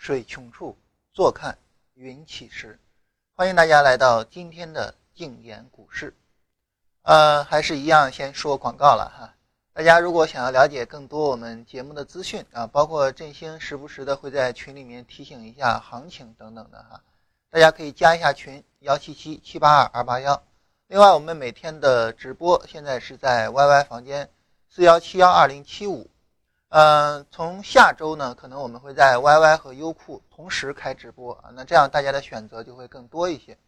水穷处，坐看云起时。欢迎大家来到今天的静言股市。呃，还是一样，先说广告了哈。大家如果想要了解更多我们节目的资讯啊，包括振兴时不时的会在群里面提醒一下行情等等的哈，大家可以加一下群幺七七七八二二八幺。另外，我们每天的直播现在是在 YY 房间四幺七幺二零七五。嗯，从下周呢，可能我们会在 YY 和优酷同时开直播啊，那这样大家的选择就会更多一些。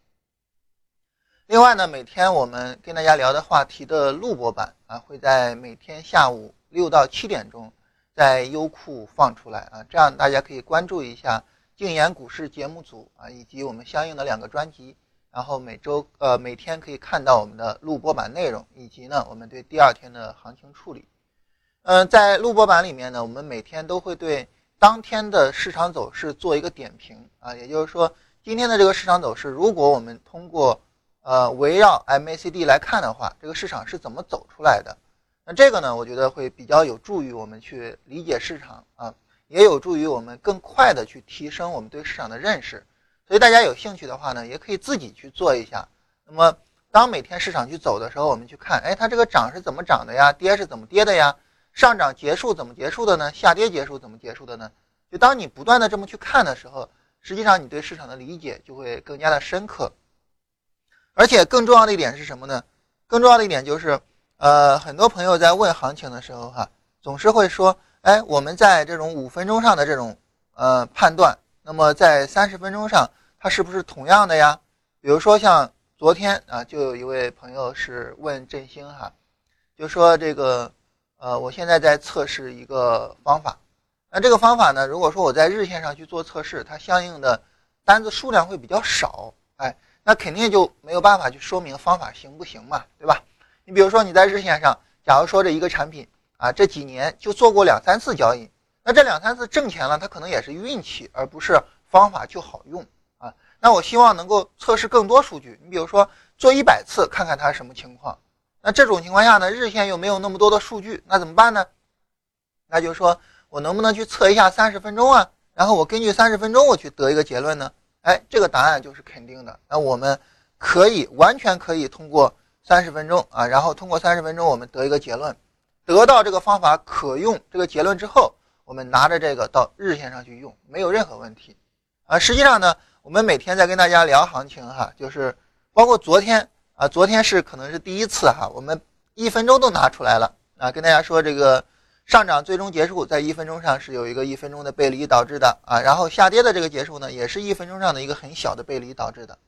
另外呢，每天我们跟大家聊的话题的录播版啊，会在每天下午六到七点钟在优酷放出来啊，这样大家可以关注一下静言股市节目组啊，以及我们相应的两个专辑，然后每周呃每天可以看到我们的录播版内容，以及呢我们对第二天的行情处理。嗯，在录播版里面呢，我们每天都会对当天的市场走势做一个点评啊，也就是说，今天的这个市场走势，如果我们通过呃围绕 MACD 来看的话，这个市场是怎么走出来的？那这个呢，我觉得会比较有助于我们去理解市场啊，也有助于我们更快的去提升我们对市场的认识。所以大家有兴趣的话呢，也可以自己去做一下。那么当每天市场去走的时候，我们去看，哎，它这个涨是怎么涨的呀？跌是怎么跌的呀？上涨结束怎么结束的呢？下跌结束怎么结束的呢？就当你不断的这么去看的时候，实际上你对市场的理解就会更加的深刻。而且更重要的一点是什么呢？更重要的一点就是，呃，很多朋友在问行情的时候哈，总是会说，哎，我们在这种五分钟上的这种呃判断，那么在三十分钟上它是不是同样的呀？比如说像昨天啊，就有一位朋友是问振兴哈，就说这个。呃，我现在在测试一个方法，那这个方法呢，如果说我在日线上去做测试，它相应的单子数量会比较少，哎，那肯定就没有办法去说明方法行不行嘛，对吧？你比如说你在日线上，假如说这一个产品啊，这几年就做过两三次交易，那这两三次挣钱了，它可能也是运气，而不是方法就好用啊。那我希望能够测试更多数据，你比如说做一百次，看看它什么情况。那这种情况下呢，日线又没有那么多的数据，那怎么办呢？那就是说我能不能去测一下三十分钟啊？然后我根据三十分钟我去得一个结论呢？哎，这个答案就是肯定的。那我们可以完全可以通过三十分钟啊，然后通过三十分钟我们得一个结论，得到这个方法可用这个结论之后，我们拿着这个到日线上去用，没有任何问题啊。实际上呢，我们每天在跟大家聊行情哈，就是包括昨天。啊，昨天是可能是第一次哈，我们一分钟都拿出来了。啊，跟大家说这个上涨最终结束在一分钟上是有一个一分钟的背离导致的。啊，然后下跌的这个结束呢，也是一分钟上的一个很小的背离导致的，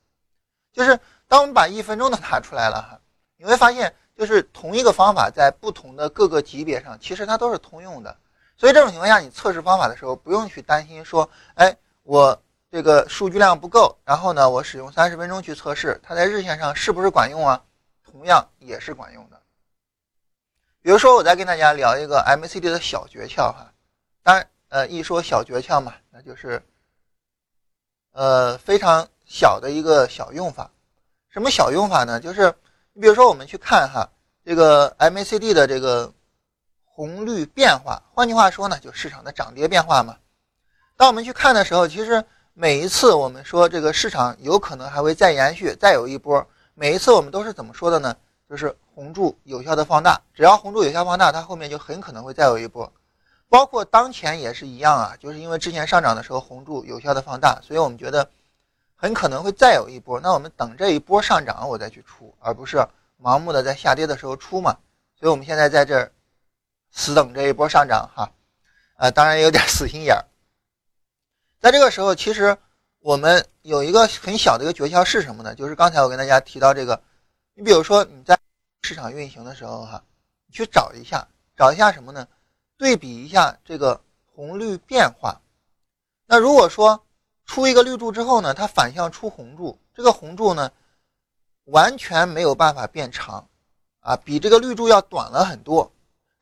就是当我们把一分钟都拿出来了哈，你会发现就是同一个方法在不同的各个级别上，其实它都是通用的，所以这种情况下你测试方法的时候不用去担心说，哎，我。这个数据量不够，然后呢，我使用三十分钟去测试，它在日线上是不是管用啊？同样也是管用的。比如说，我再跟大家聊一个 MACD 的小诀窍哈。当然，呃，一说小诀窍嘛，那就是呃非常小的一个小用法。什么小用法呢？就是你比如说，我们去看哈这个 MACD 的这个红绿变化，换句话说呢，就市场的涨跌变化嘛。当我们去看的时候，其实。每一次我们说这个市场有可能还会再延续，再有一波。每一次我们都是怎么说的呢？就是红柱有效的放大，只要红柱有效放大，它后面就很可能会再有一波。包括当前也是一样啊，就是因为之前上涨的时候红柱有效的放大，所以我们觉得很可能会再有一波。那我们等这一波上涨我再去出，而不是盲目的在下跌的时候出嘛。所以我们现在在这儿死等这一波上涨哈，呃，当然有点死心眼儿。在这个时候，其实我们有一个很小的一个诀窍是什么呢？就是刚才我跟大家提到这个，你比如说你在市场运行的时候，哈，你去找一下，找一下什么呢？对比一下这个红绿变化。那如果说出一个绿柱之后呢，它反向出红柱，这个红柱呢完全没有办法变长，啊，比这个绿柱要短了很多。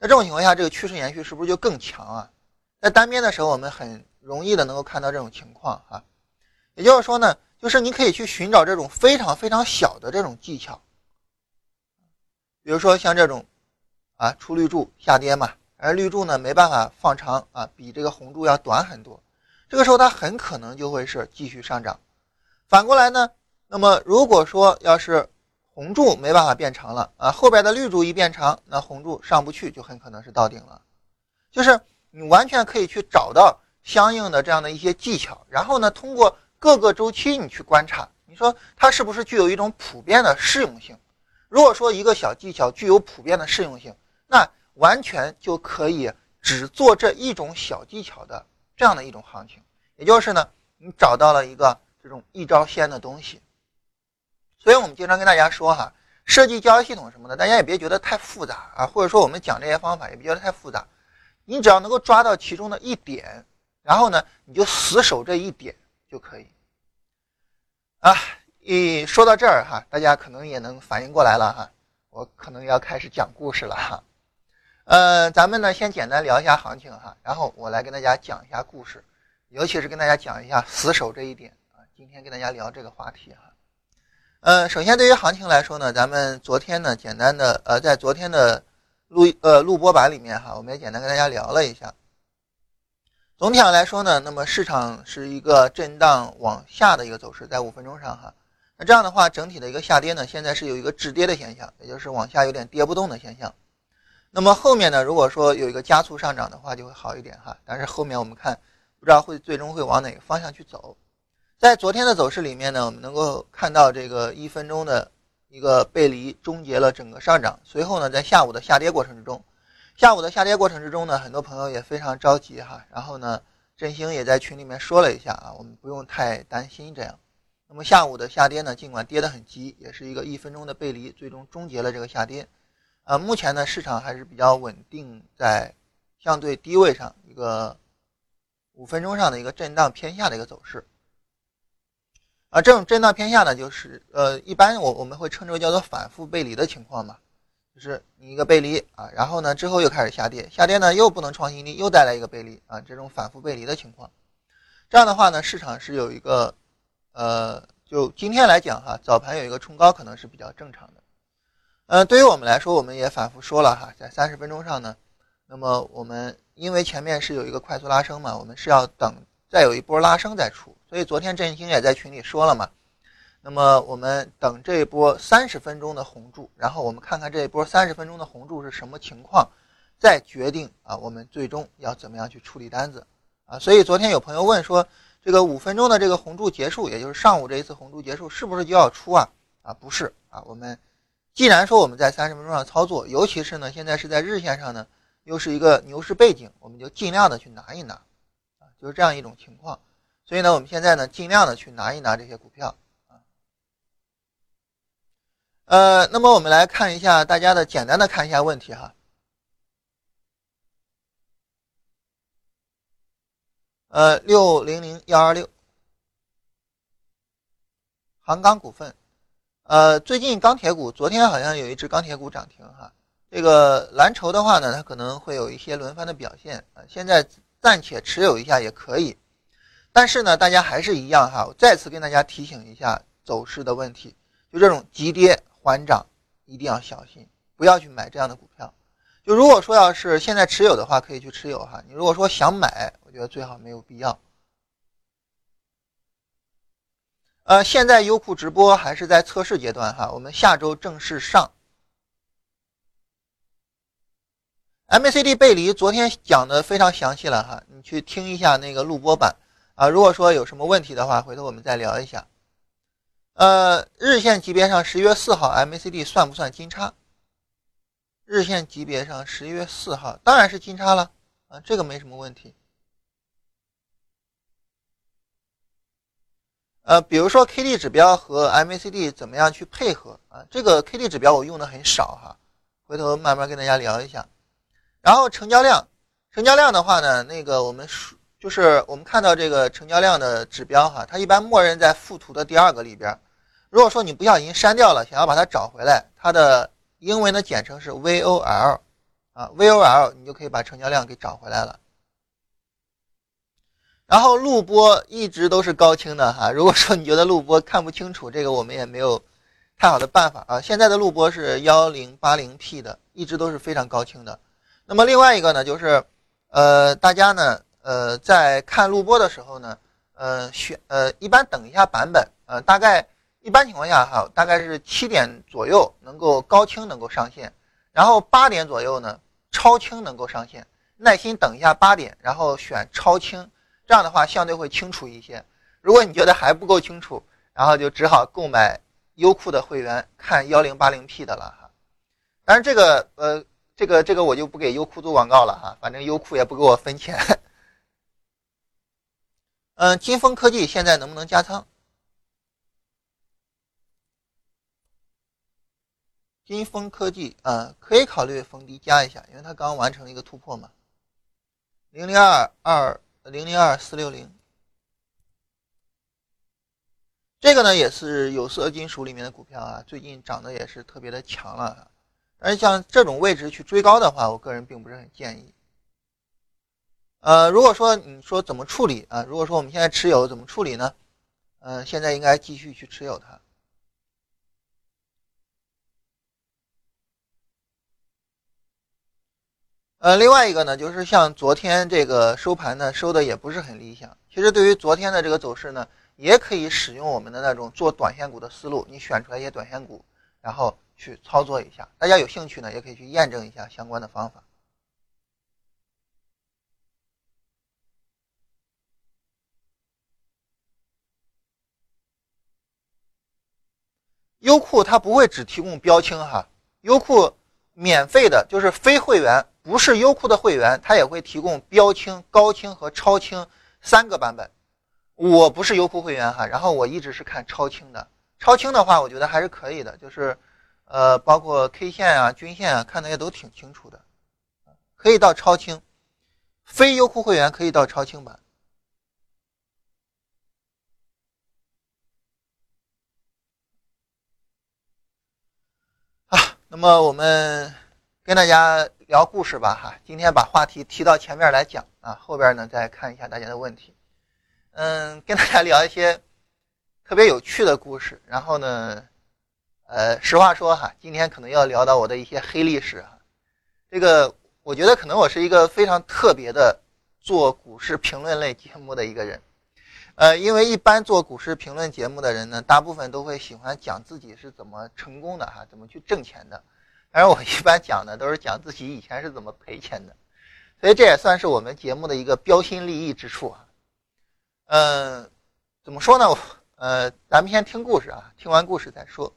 那这种情况下，这个趋势延续是不是就更强啊？在单边的时候，我们很。容易的能够看到这种情况啊，也就是说呢，就是你可以去寻找这种非常非常小的这种技巧，比如说像这种啊出绿柱下跌嘛，而绿柱呢没办法放长啊，比这个红柱要短很多，这个时候它很可能就会是继续上涨。反过来呢，那么如果说要是红柱没办法变长了啊，后边的绿柱一变长，那红柱上不去，就很可能是到顶了。就是你完全可以去找到相应的这样的一些技巧，然后呢，通过各个周期你去观察，你说它是不是具有一种普遍的适用性？如果说一个小技巧具有普遍的适用性，那完全就可以只做这一种小技巧的这样的一种行情，也就是呢，你找到了一个这种一招鲜的东西。所以我们经常跟大家说哈，设计交易系统什么的，大家也别觉得太复杂啊，或者说我们讲这些方法也别觉得太复杂，你只要能够抓到其中的一点，然后呢，你就死守这一点就可以。啊，一说到这儿哈，大家可能也能反应过来了哈，我可能要开始讲故事了哈。呃，咱们呢先简单聊一下行情哈，然后我来跟大家讲一下故事，尤其是跟大家讲一下死守这一点啊。今天跟大家聊这个话题哈。呃，首先对于行情来说呢，咱们昨天呢，简单的呃，在昨天的录呃录播版里面哈，我们也简单跟大家聊了一下。总体上来说呢，那么市场是一个震荡往下的一个走势，在五分钟上哈。那这样的话，整体的一个下跌呢，现在是有一个止跌的现象，也就是往下有点跌不动的现象。那么后面呢，如果说有一个加速上涨的话，就会好一点哈。但是后面我们看，不知道会最终会往哪个方向去走。在昨天的走势里面呢，我们能够看到这个一分钟的一个背离终结了整个上涨。随后呢，在下午的下跌过程之中，下午的下跌过程之中呢，很多朋友也非常着急哈。然后呢，振兴也在群里面说了一下啊，我们不用太担心这样。那么下午的下跌呢，尽管跌得很急，也是一个一分钟的背离，最终终结了这个下跌。啊，目前呢，市场还是比较稳定在相对低位上一个五分钟上的一个震荡偏下的一个走势。啊，这种震荡偏下呢，就是呃，一般我我们会称之为叫做反复背离的情况嘛，就是你一个背离啊，然后呢之后又开始下跌，下跌呢又不能创新低，又带来一个背离啊，这种反复背离的情况，这样的话呢，市场是有一个呃，就今天来讲哈，早盘有一个冲高可能是比较正常的，呃，对于我们来说，我们也反复说了哈，在三十分钟上呢，那么我们因为前面是有一个快速拉升嘛，我们是要等再有一波拉升再出。所以昨天振兴也在群里说了嘛，那么我们等这一波三十分钟的红柱，然后我们看看这一波三十分钟的红柱是什么情况，再决定啊，我们最终要怎么样去处理单子啊。所以昨天有朋友问说，这个五分钟的这个红柱结束，也就是上午这一次红柱结束，是不是就要出啊？啊，不是啊，我们既然说我们在三十分钟上操作，尤其是呢现在是在日线上呢，又是一个牛市背景，我们就尽量的去拿一拿啊，就是这样一种情况。所以呢，我们现在呢，尽量的去拿一拿这些股票。呃，那么我们来看一下大家的简单的看一下问题哈。呃，六零零幺二六，杭钢股份。呃，最近钢铁股，昨天好像有一只钢铁股涨停哈。这个蓝筹的话呢，它可能会有一些轮番的表现啊。现在暂且持有一下也可以。但是呢，大家还是一样哈，我再次跟大家提醒一下走势的问题，就这种急跌缓涨，一定要小心，不要去买这样的股票。就如果说要是现在持有的话，可以去持有哈。你如果说想买，我觉得最好没有必要。呃，现在优酷直播还是在测试阶段哈，我们下周正式上。MACD 背离昨天讲的非常详细了哈，你去听一下那个录播版。啊，如果说有什么问题的话，回头我们再聊一下。呃，日线级别上十一月四号 MACD 算不算金叉？日线级别上十一月四号当然是金叉了啊，这个没什么问题。呃，比如说 K D 指标和 MACD 怎么样去配合啊？这个 K D 指标我用的很少哈，回头慢慢跟大家聊一下。然后成交量，成交量的话呢，那个我们数。就是我们看到这个成交量的指标哈，它一般默认在附图的第二个里边。如果说你不小心删掉了，想要把它找回来，它的英文的简称是 VOL 啊，VOL 你就可以把成交量给找回来了。然后录播一直都是高清的哈，如果说你觉得录播看不清楚，这个我们也没有太好的办法啊。现在的录播是幺零八零 P 的，一直都是非常高清的。那么另外一个呢，就是呃大家呢。呃，在看录播的时候呢，呃，选呃，一般等一下版本，呃，大概一般情况下哈，大概是七点左右能够高清能够上线，然后八点左右呢超清能够上线，耐心等一下八点，然后选超清，这样的话相对会清楚一些。如果你觉得还不够清楚，然后就只好购买优酷的会员看幺零八零 P 的了哈。当然这个呃。这个这个我就不给优酷做广告了哈，反正优酷也不给我分钱。嗯，金风科技现在能不能加仓？金风科技啊，可以考虑逢低加一下，因为它刚完成一个突破嘛。零零二二零零二四六零，这个呢也是有色金属里面的股票啊，最近涨得也是特别的强了。而像这种位置去追高的话，我个人并不是很建议。呃，如果说你说怎么处理啊？如果说我们现在持有怎么处理呢？嗯，现在应该继续去持有它。呃，另外一个呢，就是像昨天这个收盘呢，收的也不是很理想。其实对于昨天的这个走势呢，也可以使用我们的那种做短线股的思路，你选出来一些短线股，然后。去操作一下，大家有兴趣呢，也可以去验证一下相关的方法。优酷它不会只提供标清哈，优酷免费的，就是非会员，不是优酷的会员，它也会提供标清、高清和超清三个版本。我不是优酷会员哈，然后我一直是看超清的，超清的话，我觉得还是可以的，就是。呃，包括 K 线啊、均线啊，看的也都挺清楚的，可以到超清。非优酷会员可以到超清版。啊，那么我们跟大家聊故事吧，哈，今天把话题提到前面来讲啊，后边呢再看一下大家的问题。嗯，跟大家聊一些特别有趣的故事，然后呢。呃，实话说哈，今天可能要聊到我的一些黑历史哈。这个我觉得可能我是一个非常特别的做股市评论类节目的一个人。呃，因为一般做股市评论节目的人呢，大部分都会喜欢讲自己是怎么成功的哈，怎么去挣钱的。而我一般讲的都是讲自己以前是怎么赔钱的，所以这也算是我们节目的一个标新立异之处啊。嗯，怎么说呢？呃，咱们先听故事啊，听完故事再说。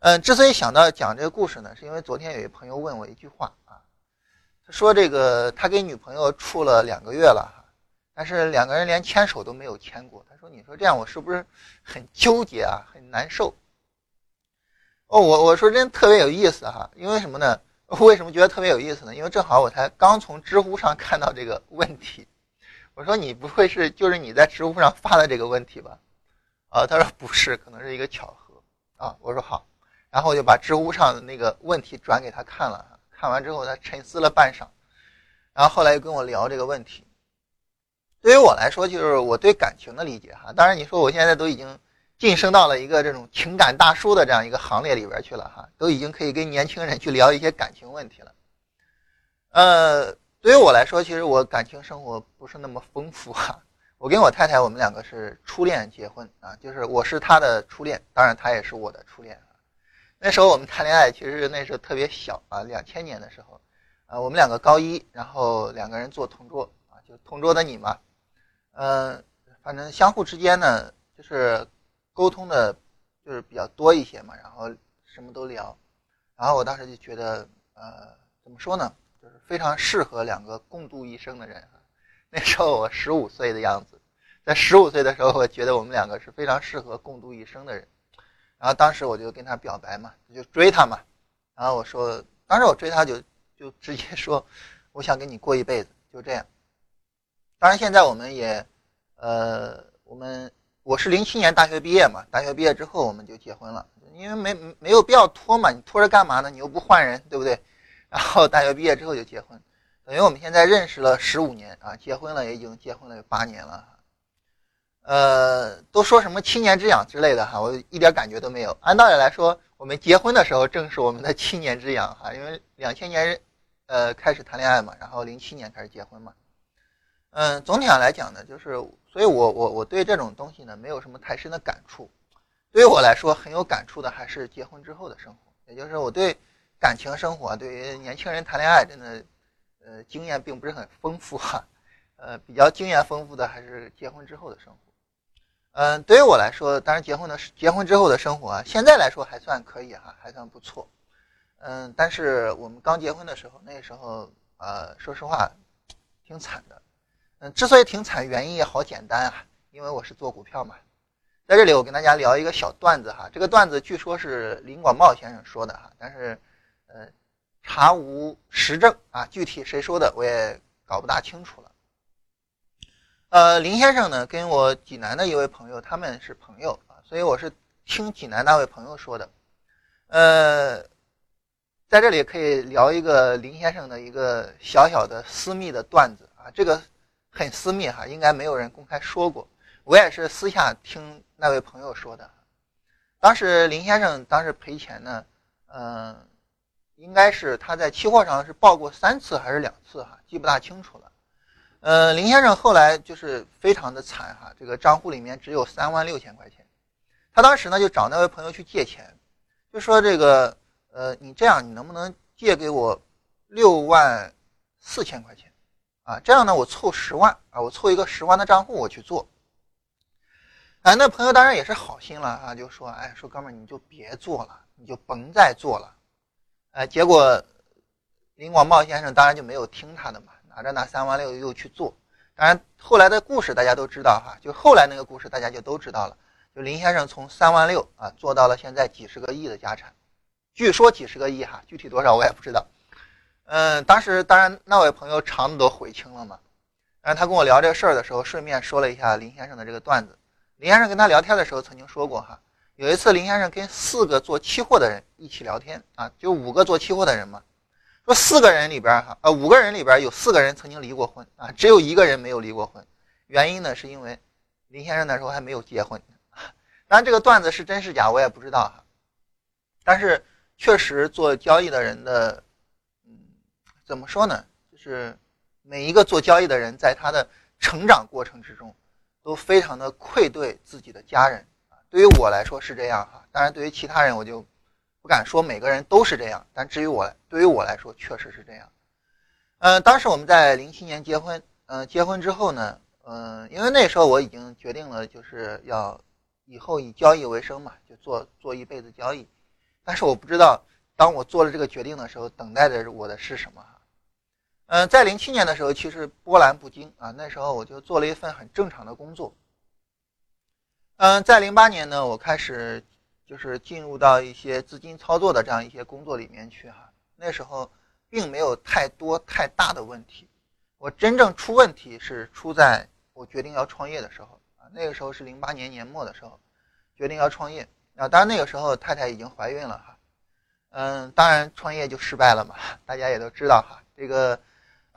嗯，之所以想到讲这个故事呢，是因为昨天有一朋友问我一句话啊，他说这个他跟女朋友处了两个月了，但是两个人连牵手都没有牵过。他说：“你说这样我是不是很纠结啊，很难受？”哦，我我说真特别有意思哈，因为什么呢？为什么觉得特别有意思呢？因为正好我才刚从知乎上看到这个问题。我说：“你不会是就是你在知乎上发的这个问题吧？”啊，他说：“不是，可能是一个巧合啊。”我说：“好。”然后我就把知乎上的那个问题转给他看了，看完之后他沉思了半晌，然后后来又跟我聊这个问题。对于我来说，就是我对感情的理解哈。当然你说我现在都已经晋升到了一个这种情感大叔的这样一个行列里边去了哈，都已经可以跟年轻人去聊一些感情问题了。呃，对于我来说，其实我感情生活不是那么丰富哈。我跟我太太我们两个是初恋结婚啊，就是我是她的初恋，当然她也是我的初恋。那时候我们谈恋爱，其实那时候特别小啊，两千年的时候，啊，我们两个高一，然后两个人做同桌啊，就同桌的你嘛，嗯，反正相互之间呢，就是沟通的，就是比较多一些嘛，然后什么都聊，然后我当时就觉得，呃，怎么说呢，就是非常适合两个共度一生的人。那时候我十五岁的样子，在十五岁的时候，我觉得我们两个是非常适合共度一生的人。然后当时我就跟他表白嘛，就追他嘛。然后我说，当时我追他就就直接说，我想跟你过一辈子，就这样。当然现在我们也，呃，我们我是零七年大学毕业嘛，大学毕业之后我们就结婚了，因为没没有必要拖嘛，你拖着干嘛呢？你又不换人，对不对？然后大学毕业之后就结婚，等于我们现在认识了十五年啊，结婚了也已经结婚了有八年了。呃，都说什么七年之痒之类的哈，我一点感觉都没有。按道理来说，我们结婚的时候正是我们的七年之痒哈，因为两千年，呃，开始谈恋爱嘛，然后零七年开始结婚嘛。嗯，总体上来讲呢，就是，所以我我我对这种东西呢，没有什么太深的感触。对于我来说，很有感触的还是结婚之后的生活，也就是我对感情生活，对于年轻人谈恋爱，真的，呃，经验并不是很丰富哈。呃，比较经验丰富的还是结婚之后的生活。嗯，对于我来说，当然结婚的结婚之后的生活，现在来说还算可以哈，还算不错。嗯，但是我们刚结婚的时候，那时候呃，说实话，挺惨的。嗯，之所以挺惨，原因也好简单啊，因为我是做股票嘛。在这里，我跟大家聊一个小段子哈。这个段子据说是林广茂先生说的哈，但是呃，查无实证啊，具体谁说的我也搞不大清楚了。呃，林先生呢，跟我济南的一位朋友，他们是朋友啊，所以我是听济南那位朋友说的。呃，在这里可以聊一个林先生的一个小小的私密的段子啊，这个。很私密哈，应该没有人公开说过。我也是私下听那位朋友说的。当时林先生当时赔钱呢，嗯，应该是他在期货上是报过三次还是两次哈，记不大清楚了。呃，林先生后来就是非常的惨哈，这个账户里面只有三万六千块钱。他当时呢就找那位朋友去借钱，就说这个呃，你这样你能不能借给我六万四千块钱？啊，这样呢，我凑十万啊，我凑一个十万的账户，我去做。哎，那朋友当然也是好心了啊，就说，哎，说哥们儿你就别做了，你就甭再做了。哎，结果林广茂先生当然就没有听他的嘛，拿着那三万六又去做。当然后来的故事大家都知道哈，就后来那个故事大家就都知道了。就林先生从三万六啊做到了现在几十个亿的家产，据说几十个亿哈，具体多少我也不知道。嗯，当时当然那位朋友肠子都悔青了嘛。然后他跟我聊这个事儿的时候，顺便说了一下林先生的这个段子。林先生跟他聊天的时候曾经说过哈，有一次林先生跟四个做期货的人一起聊天啊，就五个做期货的人嘛，说四个人里边哈，呃五个人里边有四个人曾经离过婚啊，只有一个人没有离过婚。原因呢是因为林先生那时候还没有结婚。当然这个段子是真是假我也不知道哈，但是确实做交易的人的。怎么说呢？就是每一个做交易的人，在他的成长过程之中，都非常的愧对自己的家人啊。对于我来说是这样哈，当然对于其他人我就不敢说每个人都是这样。但至于我，对于我来说确实是这样。嗯，当时我们在零七年结婚，嗯，结婚之后呢，嗯，因为那时候我已经决定了，就是要以后以交易为生嘛，就做做一辈子交易。但是我不知道，当我做了这个决定的时候，等待着我的是什么。嗯，在零七年的时候，其实波澜不惊啊。那时候我就做了一份很正常的工作。嗯，在零八年呢，我开始就是进入到一些资金操作的这样一些工作里面去哈。那时候并没有太多太大的问题。我真正出问题是出在我决定要创业的时候啊。那个时候是零八年年末的时候，决定要创业啊。当然那个时候太太已经怀孕了哈。嗯，当然创业就失败了嘛，大家也都知道哈。这个。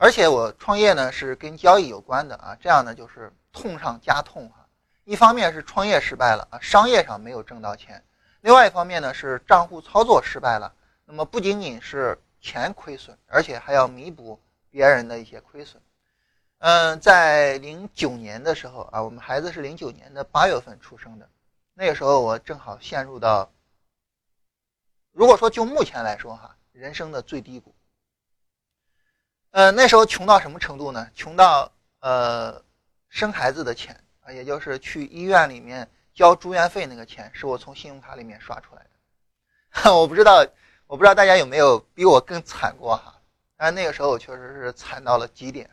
而且我创业呢是跟交易有关的啊，这样呢就是痛上加痛哈。一方面是创业失败了啊，商业上没有挣到钱；另外一方面呢是账户操作失败了。那么不仅仅是钱亏损，而且还要弥补别人的一些亏损。嗯，在零九年的时候啊，我们孩子是零九年的八月份出生的，那个时候我正好陷入到，如果说就目前来说哈，人生的最低谷。呃，那时候穷到什么程度呢？穷到呃，生孩子的钱啊，也就是去医院里面交住院费那个钱，是我从信用卡里面刷出来的。我不知道，我不知道大家有没有比我更惨过哈？但那个时候我确实是惨到了极点。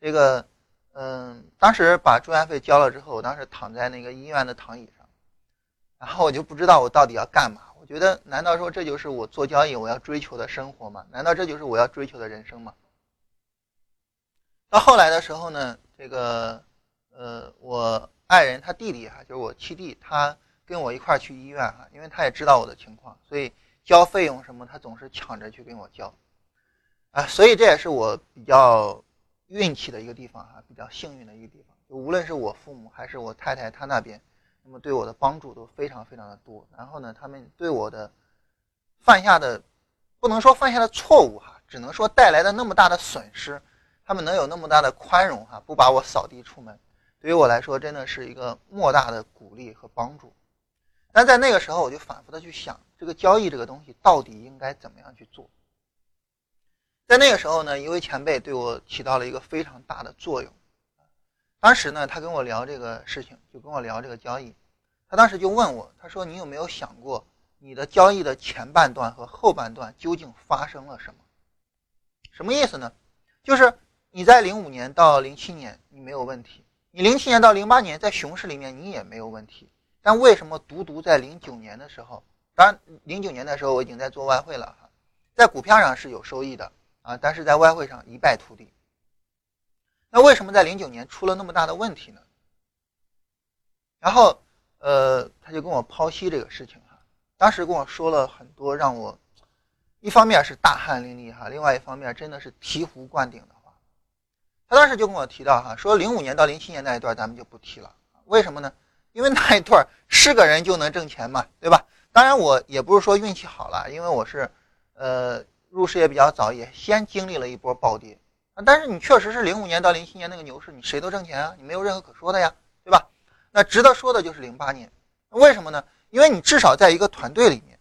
这个，嗯，当时把住院费交了之后，我当时躺在那个医院的躺椅上，然后我就不知道我到底要干嘛。我觉得，难道说这就是我做交易我要追求的生活吗？难道这就是我要追求的人生吗？到后来的时候呢，这个，呃，我爱人他弟弟哈，就是我七弟，他跟我一块儿去医院哈，因为他也知道我的情况，所以交费用什么，他总是抢着去跟我交，啊，所以这也是我比较运气的一个地方哈，比较幸运的一个地方。就无论是我父母还是我太太他那边，那么对我的帮助都非常非常的多。然后呢，他们对我的犯下的，不能说犯下的错误哈，只能说带来的那么大的损失。他们能有那么大的宽容哈，不把我扫地出门，对于我来说真的是一个莫大的鼓励和帮助。但在那个时候，我就反复的去想，这个交易这个东西到底应该怎么样去做。在那个时候呢，一位前辈对我起到了一个非常大的作用。当时呢，他跟我聊这个事情，就跟我聊这个交易。他当时就问我，他说：“你有没有想过，你的交易的前半段和后半段究竟发生了什么？什么意思呢？就是你在零五年到零七年你没有问题，你零七年到零八年在熊市里面你也没有问题。”但为什么独独在零九年的时候，当然零九年的时候我已经在做外汇了哈，在股票上是有收益的啊，但是在外汇上一败涂地。那为什么在零九年出了那么大的问题呢？然后呃，他就跟我剖析这个事情哈，当时跟我说了很多让我一方面是大汗淋漓哈，另外一方面真的是醍醐灌顶的。他当时就跟我提到哈，说零五年到零七年那一段咱们就不提了，为什么呢？因为那一段是个人就能挣钱嘛，对吧？当然我也不是说运气好了，因为我是，呃，入市也比较早，也先经历了一波暴跌。但是你确实是零五年到零七年那个牛市，你谁都挣钱啊，你没有任何可说的呀，对吧？那值得说的就是零八年，为什么呢？因为你至少在一个团队里面，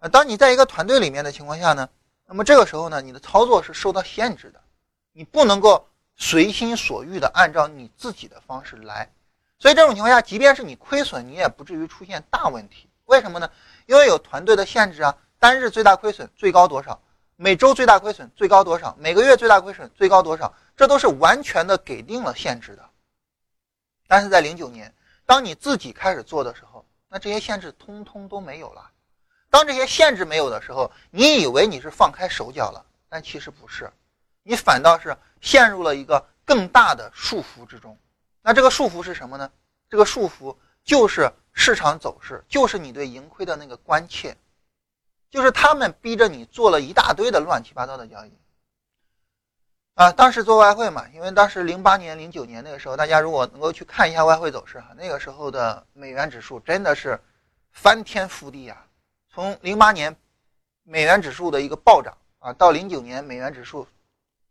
呃，当你在一个团队里面的情况下呢，那么这个时候呢，你的操作是受到限制的，你不能够随心所欲的按照你自己的方式来。所以这种情况下，即便是你亏损，你也不至于出现大问题。为什么呢？因为有团队的限制啊，单日最大亏损最高多少？每周最大亏损最高多少？每个月最大亏损最高多少？这都是完全的给定了限制的。但是在零九年，当你自己开始做的时候，那这些限制通通都没有了。当这些限制没有的时候，你以为你是放开手脚了，但其实不是，你反倒是陷入了一个更大的束缚之中。那这个束缚是什么呢？这个束缚就是市场走势，就是你对盈亏的那个关切，就是他们逼着你做了一大堆的乱七八糟的交易。啊，当时做外汇嘛，因为当时零八年、零九年那个时候，大家如果能够去看一下外汇走势哈，那个时候的美元指数真的是翻天覆地啊！从零八年美元指数的一个暴涨啊，到零九年美元指数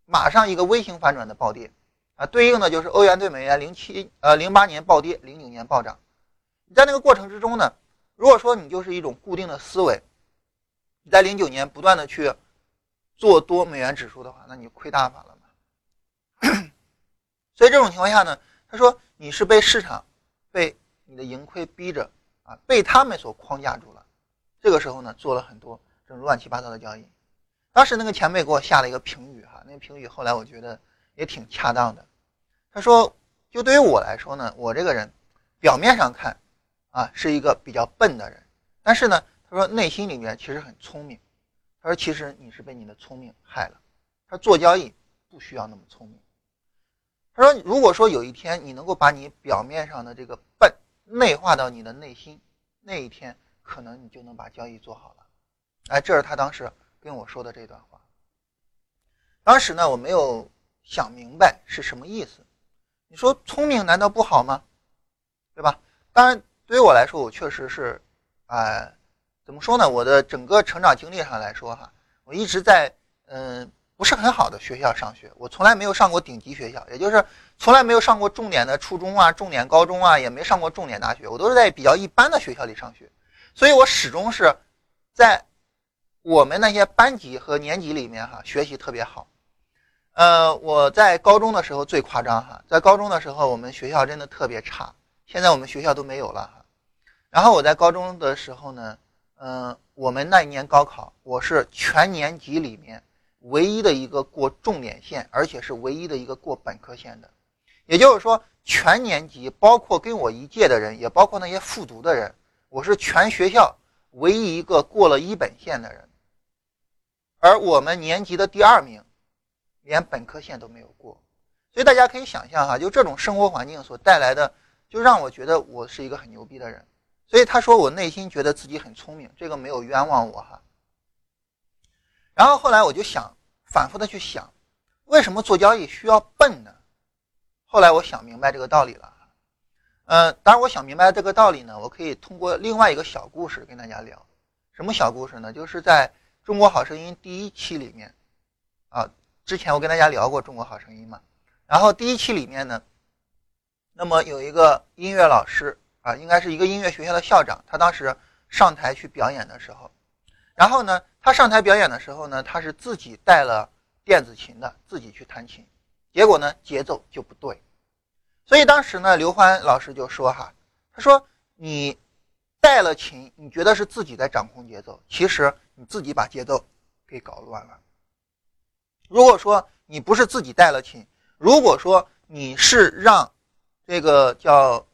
马上一个微型反转的暴跌。啊，对应的就是欧元对美元零七呃零八年暴跌，零九年暴涨。你在那个过程之中呢，如果说你就是一种固定的思维，你在零九年不断的去做多美元指数的话，那你亏大发了嘛。所以这种情况下呢，他说你是被市场被你的盈亏逼着啊，被他们所框架住了。这个时候呢，做了很多这种乱七八糟的交易。当时那个前辈给我下了一个评语哈，那评语后来我觉得。也挺恰当的。他说：“就对于我来说呢，我这个人表面上看啊是一个比较笨的人，但是呢，他说内心里面其实很聪明。他说其实你是被你的聪明害了。他做交易不需要那么聪明。他说如果说有一天你能够把你表面上的这个笨内化到你的内心，那一天可能你就能把交易做好了。哎，这是他当时跟我说的这段话。当时呢，我没有。”想明白是什么意思？你说聪明难道不好吗？对吧？当然，对于我来说，我确实是，啊，怎么说呢？我的整个成长经历上来说，哈，我一直在嗯不是很好的学校上学，我从来没有上过顶级学校，也就是从来没有上过重点的初中啊、重点高中啊，也没上过重点大学，我都是在比较一般的学校里上学，所以我始终是在我们那些班级和年级里面哈学习特别好。呃，我在高中的时候最夸张哈，在高中的时候我们学校真的特别差，现在我们学校都没有了哈。然后我在高中的时候呢，嗯，我们那一年高考，我是全年级里面唯一的一个过重点线，而且是唯一的一个过本科线的。也就是说，全年级包括跟我一届的人，也包括那些复读的人，我是全学校唯一一个过了一本线的人。而我们年级的第二名。连本科线都没有过，所以大家可以想象哈，就这种生活环境所带来的，就让我觉得我是一个很牛逼的人。所以他说我内心觉得自己很聪明，这个没有冤枉我哈。然后后来我就想，反复的去想，为什么做交易需要笨呢？后来我想明白这个道理了。嗯，当然我想明白这个道理呢，我可以通过另外一个小故事跟大家聊。什么小故事呢？就是在中国好声音第一期里面，啊。之前我跟大家聊过《中国好声音》嘛，然后第一期里面呢，那么有一个音乐老师啊，应该是一个音乐学校的校长，他当时上台去表演的时候，然后呢，他上台表演的时候呢，他是自己带了电子琴的，自己去弹琴，结果呢，节奏就不对，所以当时呢，刘欢老师就说哈，他说你带了琴，你觉得是自己在掌控节奏，其实你自己把节奏给搞乱了。如果说你不是自己带了琴，如果说你是让这个叫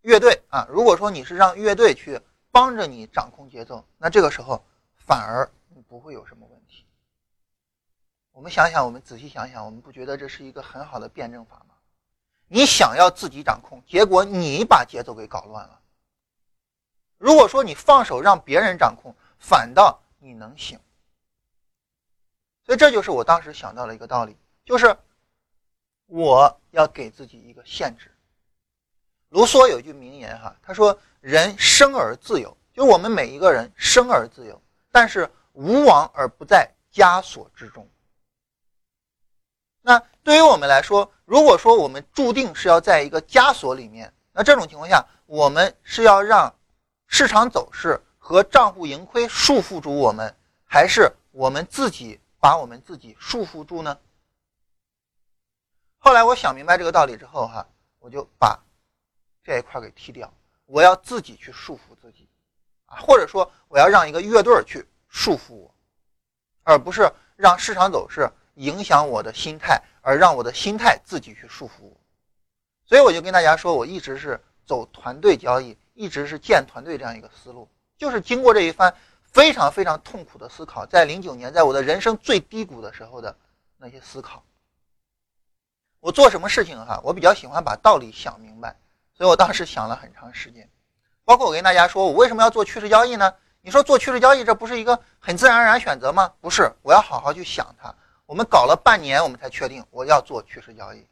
乐队啊，如果说你是让乐队去帮着你掌控节奏，那这个时候反而你不会有什么问题。我们想想，我们仔细想想，我们不觉得这是一个很好的辩证法吗？你想要自己掌控，结果你把节奏给搞乱了。如果说你放手让别人掌控，反倒你能行。所以这就是我当时想到了一个道理，就是我要给自己一个限制。卢梭有句名言哈，他说：“人生而自由，就我们每一个人生而自由，但是无往而不在枷锁之中。”那对于我们来说，如果说我们注定是要在一个枷锁里面，那这种情况下，我们是要让市场走势和账户盈亏束缚住我们，还是我们自己？把我们自己束缚住呢？后来我想明白这个道理之后，哈，我就把这一块给踢掉。我要自己去束缚自己，啊，或者说我要让一个乐队去束缚我，而不是让市场走势影响我的心态，而让我的心态自己去束缚我。所以我就跟大家说，我一直是走团队交易，一直是建团队这样一个思路，就是经过这一番。非常非常痛苦的思考，在零九年，在我的人生最低谷的时候的那些思考。我做什么事情哈，我比较喜欢把道理想明白，所以我当时想了很长时间。包括我跟大家说，我为什么要做趋势交易呢？你说做趋势交易，这不是一个很自然而然选择吗？不是，我要好好去想它。我们搞了半年，我们才确定我要做趋势交易。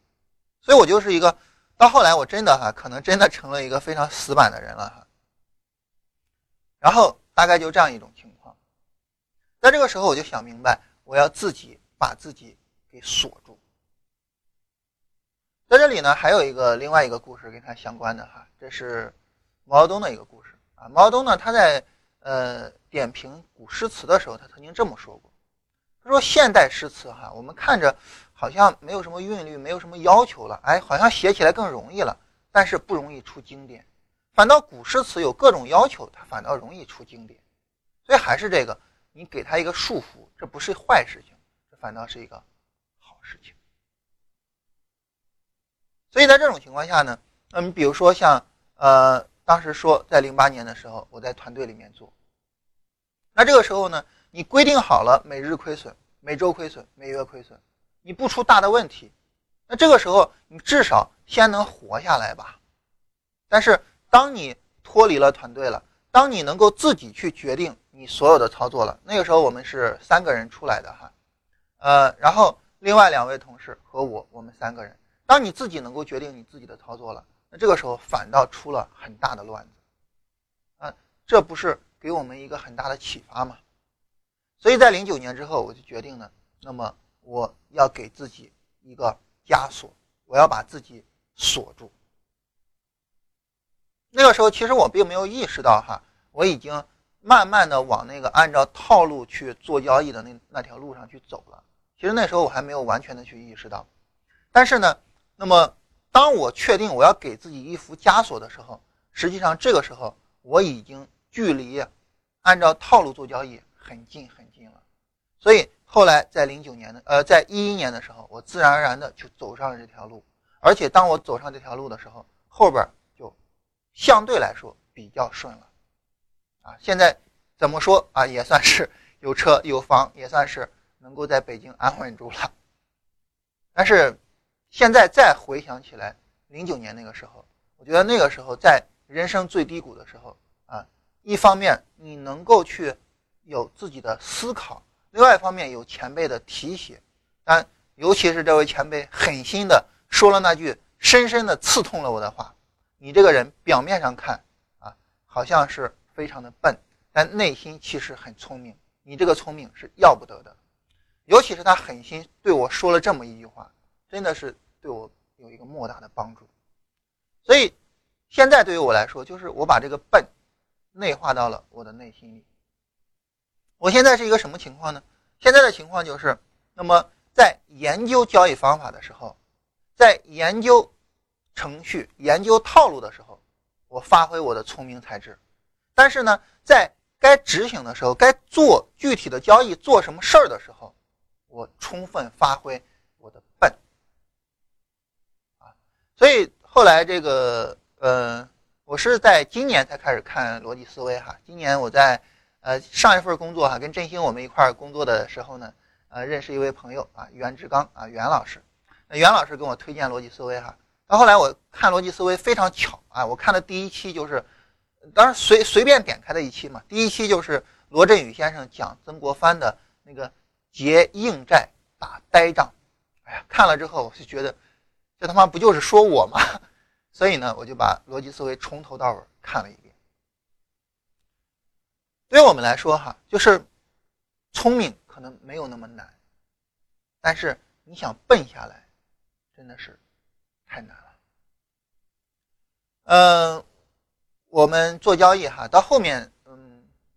所以我就是一个，到后来我真的哈，可能真的成了一个非常死板的人了哈。然后。大概就这样一种情况，在这个时候我就想明白，我要自己把自己给锁住。在这里呢，还有一个另外一个故事跟他相关的哈，这是毛泽东的一个故事啊。毛泽东呢，他在呃点评古诗词的时候，他曾经这么说过，他说现代诗词哈，我们看着好像没有什么韵律，没有什么要求了，哎，好像写起来更容易了，但是不容易出经典。反倒古诗词有各种要求，它反倒容易出经典，所以还是这个，你给他一个束缚，这不是坏事情，这反倒是一个好事情。所以在这种情况下呢，那么比如说像呃，当时说在零八年的时候，我在团队里面做，那这个时候呢，你规定好了每日亏损、每周亏损、每月亏损，你不出大的问题，那这个时候你至少先能活下来吧，但是。当你脱离了团队了，当你能够自己去决定你所有的操作了，那个时候我们是三个人出来的哈，呃，然后另外两位同事和我，我们三个人。当你自己能够决定你自己的操作了，那这个时候反倒出了很大的乱子，啊，这不是给我们一个很大的启发吗？所以在零九年之后，我就决定呢，那么我要给自己一个枷锁，我要把自己锁住。那个时候，其实我并没有意识到哈，我已经慢慢的往那个按照套路去做交易的那那条路上去走了。其实那时候我还没有完全的去意识到，但是呢，那么当我确定我要给自己一副枷锁的时候，实际上这个时候我已经距离按照套路做交易很近很近了。所以后来在零九年的呃，在一一年的时候，我自然而然的就走上了这条路，而且当我走上这条路的时候，后边。相对来说比较顺了，啊，现在怎么说啊，也算是有车有房，也算是能够在北京安稳住了。但是现在再回想起来，零九年那个时候，我觉得那个时候在人生最低谷的时候啊，一方面你能够去有自己的思考，另外一方面有前辈的提携，但尤其是这位前辈狠心的说了那句深深的刺痛了我的话。你这个人表面上看啊，好像是非常的笨，但内心其实很聪明。你这个聪明是要不得的，尤其是他狠心对我说了这么一句话，真的是对我有一个莫大的帮助。所以现在对于我来说，就是我把这个笨内化到了我的内心里。我现在是一个什么情况呢？现在的情况就是，那么在研究交易方法的时候，在研究程序、研究套路的时候，我发挥我的聪明才智；但是呢，在该执行的时候，该做具体的交易、做什么事儿的时候，我充分发挥我的笨啊，所以后来这个呃，我是在今年才开始看逻辑思维哈。今年我在呃上一份工作哈，跟振兴我们一块儿工作的时候呢，呃，认识一位朋友啊，袁志刚啊，袁老师。袁老师跟我推荐逻辑思维哈。到后来我看逻辑思维非常巧啊，我看的第一期就是，当然随随便点开的一期嘛，第一期就是罗振宇先生讲曾国藩的那个。结硬债打呆仗，哎呀，看了之后我就觉得，这他妈不就是说我吗？所以呢，我就把逻辑思维从头到尾看了一遍。对于我们来说，哈，就是聪明可能没有那么难，但是你想笨下来，真的是太难了。嗯，我们做交易哈，到后面。嗯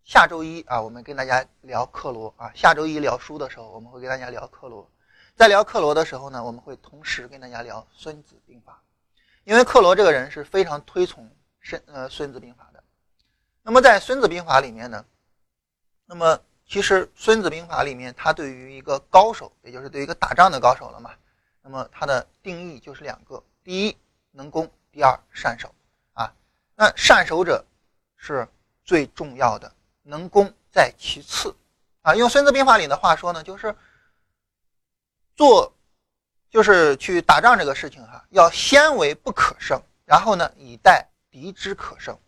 下周一啊，我们跟大家聊克罗啊。下周一聊书的时候，我们会跟大家聊克罗。在聊克罗的时候呢，我们会同时跟大家聊《孙子兵法》，因为克罗这个人是非常推崇孙呃《孙子兵法》的。那么在《孙子兵法》里面呢，那么其实《孙子兵法》里面，他对于一个高手，也就是对于一个打仗的高手了嘛，那么它的定义就是两个：第一，能攻；第二，善守。啊，那善守者是最重要的。能攻在其次，啊，用《孙子兵法》里的话说呢，就是做，就是去打仗这个事情哈，要先为不可胜，然后呢，以待敌之可胜。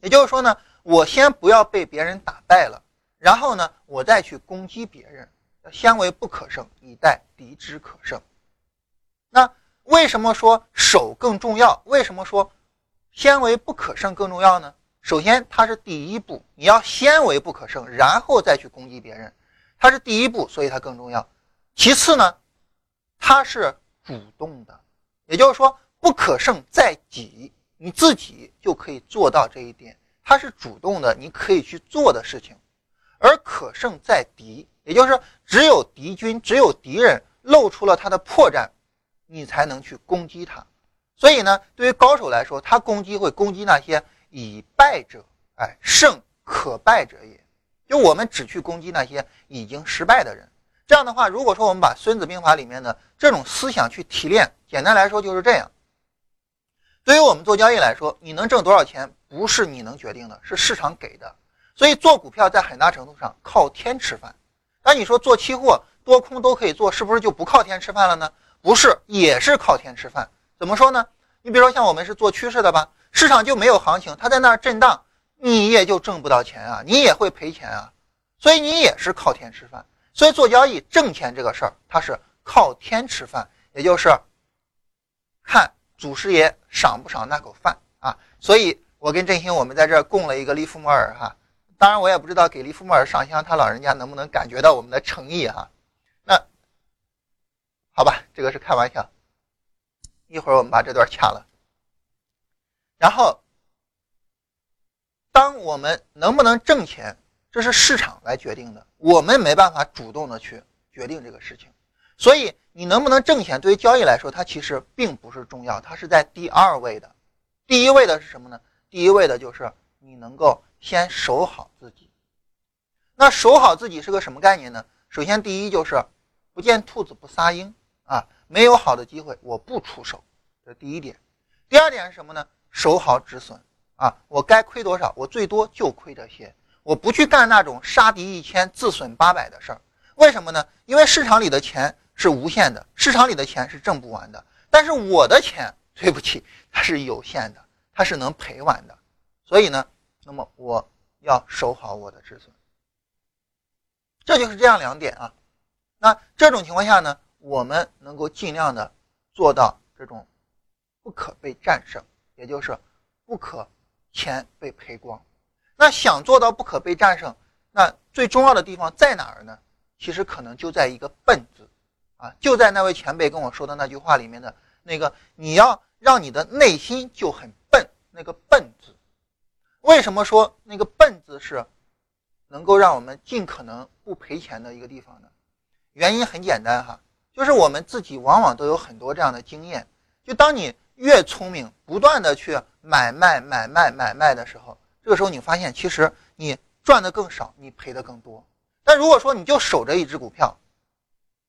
也就是说呢，我先不要被别人打败了，然后呢，我再去攻击别人，先为不可胜，以待敌之可胜。那为什么说守更重要？为什么说先为不可胜更重要呢？首先，它是第一步，你要先为不可胜，然后再去攻击别人，它是第一步，所以它更重要。其次呢，它是主动的，也就是说，不可胜在己，你自己就可以做到这一点，它是主动的，你可以去做的事情。而可胜在敌，也就是只有敌军，只有敌人露出了他的破绽，你才能去攻击他。所以呢，对于高手来说，他攻击会攻击那些。以败者，哎，胜可败者也。就我们只去攻击那些已经失败的人。这样的话，如果说我们把《孙子兵法》里面的这种思想去提炼，简单来说就是这样。对于我们做交易来说，你能挣多少钱，不是你能决定的，是市场给的。所以做股票在很大程度上靠天吃饭。那你说做期货多空都可以做，是不是就不靠天吃饭了呢？不是，也是靠天吃饭。怎么说呢？你比如说像我们是做趋势的吧。市场就没有行情，它在那儿震荡，你也就挣不到钱啊，你也会赔钱啊，所以你也是靠天吃饭。所以做交易挣钱这个事儿，它是靠天吃饭，也就是看祖师爷赏不赏那口饭啊。所以我跟振兴我们在这儿供了一个利弗莫尔哈，当然我也不知道给利弗莫尔上香，他老人家能不能感觉到我们的诚意哈。那好吧，这个是开玩笑，一会儿我们把这段掐了。然后，当我们能不能挣钱，这是市场来决定的，我们没办法主动的去决定这个事情。所以，你能不能挣钱，对于交易来说，它其实并不是重要，它是在第二位的。第一位的是什么呢？第一位的就是你能够先守好自己。那守好自己是个什么概念呢？首先，第一就是不见兔子不撒鹰啊，没有好的机会我不出手，这第一点。第二点是什么呢？守好止损啊！我该亏多少，我最多就亏这些，我不去干那种杀敌一千自损八百的事儿。为什么呢？因为市场里的钱是无限的，市场里的钱是挣不完的。但是我的钱，对不起，它是有限的，它是能赔完的。所以呢，那么我要守好我的止损。这就是这样两点啊。那这种情况下呢，我们能够尽量的做到这种不可被战胜。也就是不可钱被赔光。那想做到不可被战胜，那最重要的地方在哪儿呢？其实可能就在一个“笨”字，啊，就在那位前辈跟我说的那句话里面的那个，你要让你的内心就很笨，那个“笨”字。为什么说那个“笨”字是能够让我们尽可能不赔钱的一个地方呢？原因很简单哈，就是我们自己往往都有很多这样的经验，就当你越聪明，不断的去买卖、买卖、买卖的时候，这个时候你发现其实你赚的更少，你赔的更多。但如果说你就守着一只股票，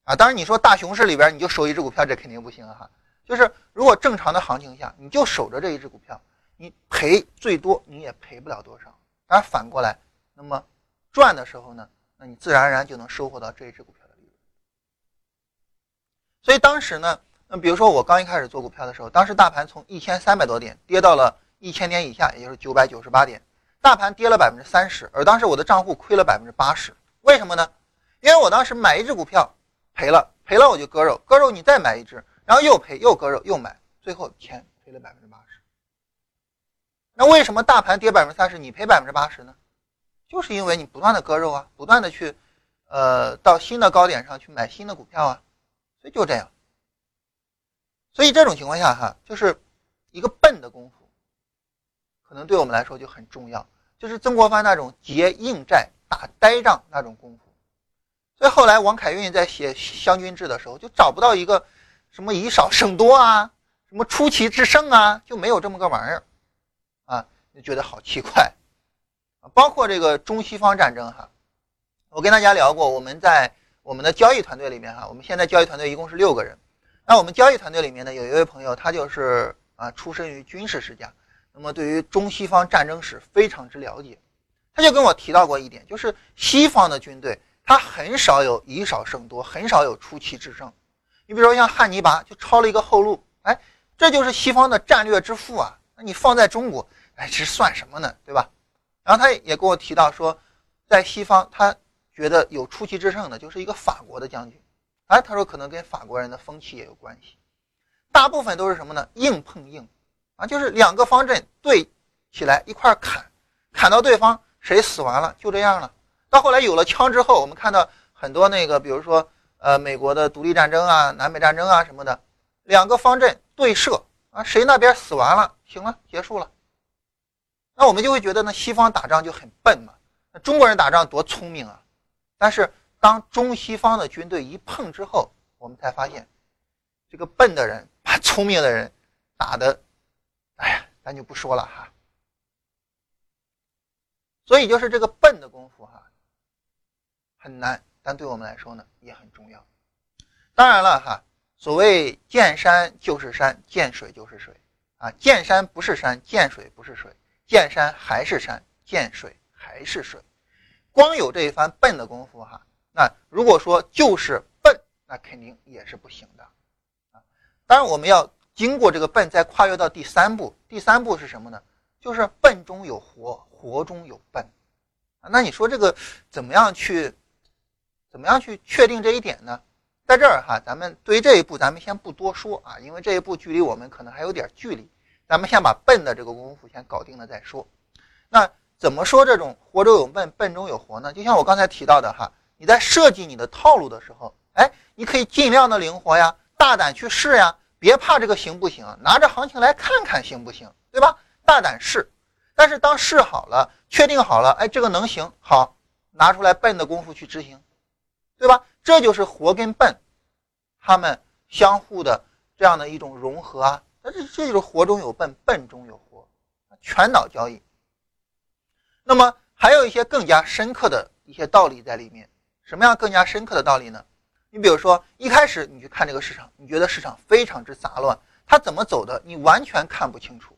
啊，当然你说大熊市里边你就守一只股票，这肯定不行哈。就是如果正常的行情下，你就守着这一只股票，你赔最多你也赔不了多少。而反过来，那么赚的时候呢，那你自然而然就能收获到这一只股票的利润。所以当时呢，那比如说我刚一开始做股票的时候，当时大盘从一千三百多点跌到了一千点以下，也就是九百九十八点，大盘跌了百分之三十，而当时我的账户亏了百分之八十。为什么呢？因为我当时买一只股票赔了，赔了我就割肉，割肉你再买一只，然后又赔又割肉又买，最后钱赔了百分之八十。那为什么大盘跌百分之三十，你赔百分之八十呢？就是因为你不断的割肉啊，不断的去，呃，到新的高点上去买新的股票啊。所以就这样，所以这种情况下哈，就是一个笨的功夫，可能对我们来说就很重要。就是曾国藩那种结硬债、打呆仗那种功夫。所以后来王凯运在写《湘军志》的时候，就找不到一个什么以少胜多啊，什么出奇制胜啊，就没有这么个玩意儿，就觉得好奇怪啊。包括这个中西方战争哈，我跟大家聊过，我们在。我们的交易团队里面哈，我们现在交易团队一共是六个人。那我们交易团队里面呢，有一位朋友，他就是啊，出身于军事世家，那么对于中西方战争史非常之了解。他就跟我提到过一点，就是西方的军队，他很少有以少胜多，很少有出奇制胜。你比如说像汉尼拔就抄了一个后路，哎，这就是西方的战略之父啊。那你放在中国，哎，这算什么呢？对吧？然后他也跟我提到说，在西方他。觉得有出奇制胜的，就是一个法国的将军，哎，他说可能跟法国人的风气也有关系，大部分都是什么呢？硬碰硬，啊，就是两个方阵对起来一块砍，砍到对方谁死完了，就这样了。到后来有了枪之后，我们看到很多那个，比如说呃美国的独立战争啊、南北战争啊什么的，两个方阵对射啊，谁那边死完了，行了，结束了。那我们就会觉得呢，西方打仗就很笨嘛，那中国人打仗多聪明啊。但是，当中西方的军队一碰之后，我们才发现，这个笨的人把 聪明的人打的，哎呀，咱就不说了哈。所以，就是这个笨的功夫哈，很难，但对我们来说呢，也很重要。当然了哈，所谓见山就是山，见水就是水啊，见山不是山，见水不是水，见山还是山，见水还是水。光有这一番笨的功夫哈，那如果说就是笨，那肯定也是不行的啊。当然，我们要经过这个笨，再跨越到第三步。第三步是什么呢？就是笨中有活，活中有笨啊。那你说这个怎么样去，怎么样去确定这一点呢？在这儿哈，咱们对于这一步，咱们先不多说啊，因为这一步距离我们可能还有点距离。咱们先把笨的这个功夫先搞定了再说。那。怎么说这种活中有笨，笨中有活呢？就像我刚才提到的哈，你在设计你的套路的时候，哎，你可以尽量的灵活呀，大胆去试呀，别怕这个行不行，拿着行情来看看行不行，对吧？大胆试，但是当试好了，确定好了，哎，这个能行，好，拿出来笨的功夫去执行，对吧？这就是活跟笨，他们相互的这样的一种融合啊，那这这就是活中有笨，笨中有活，全脑交易。那么还有一些更加深刻的一些道理在里面。什么样更加深刻的道理呢？你比如说，一开始你去看这个市场，你觉得市场非常之杂乱，它怎么走的你完全看不清楚。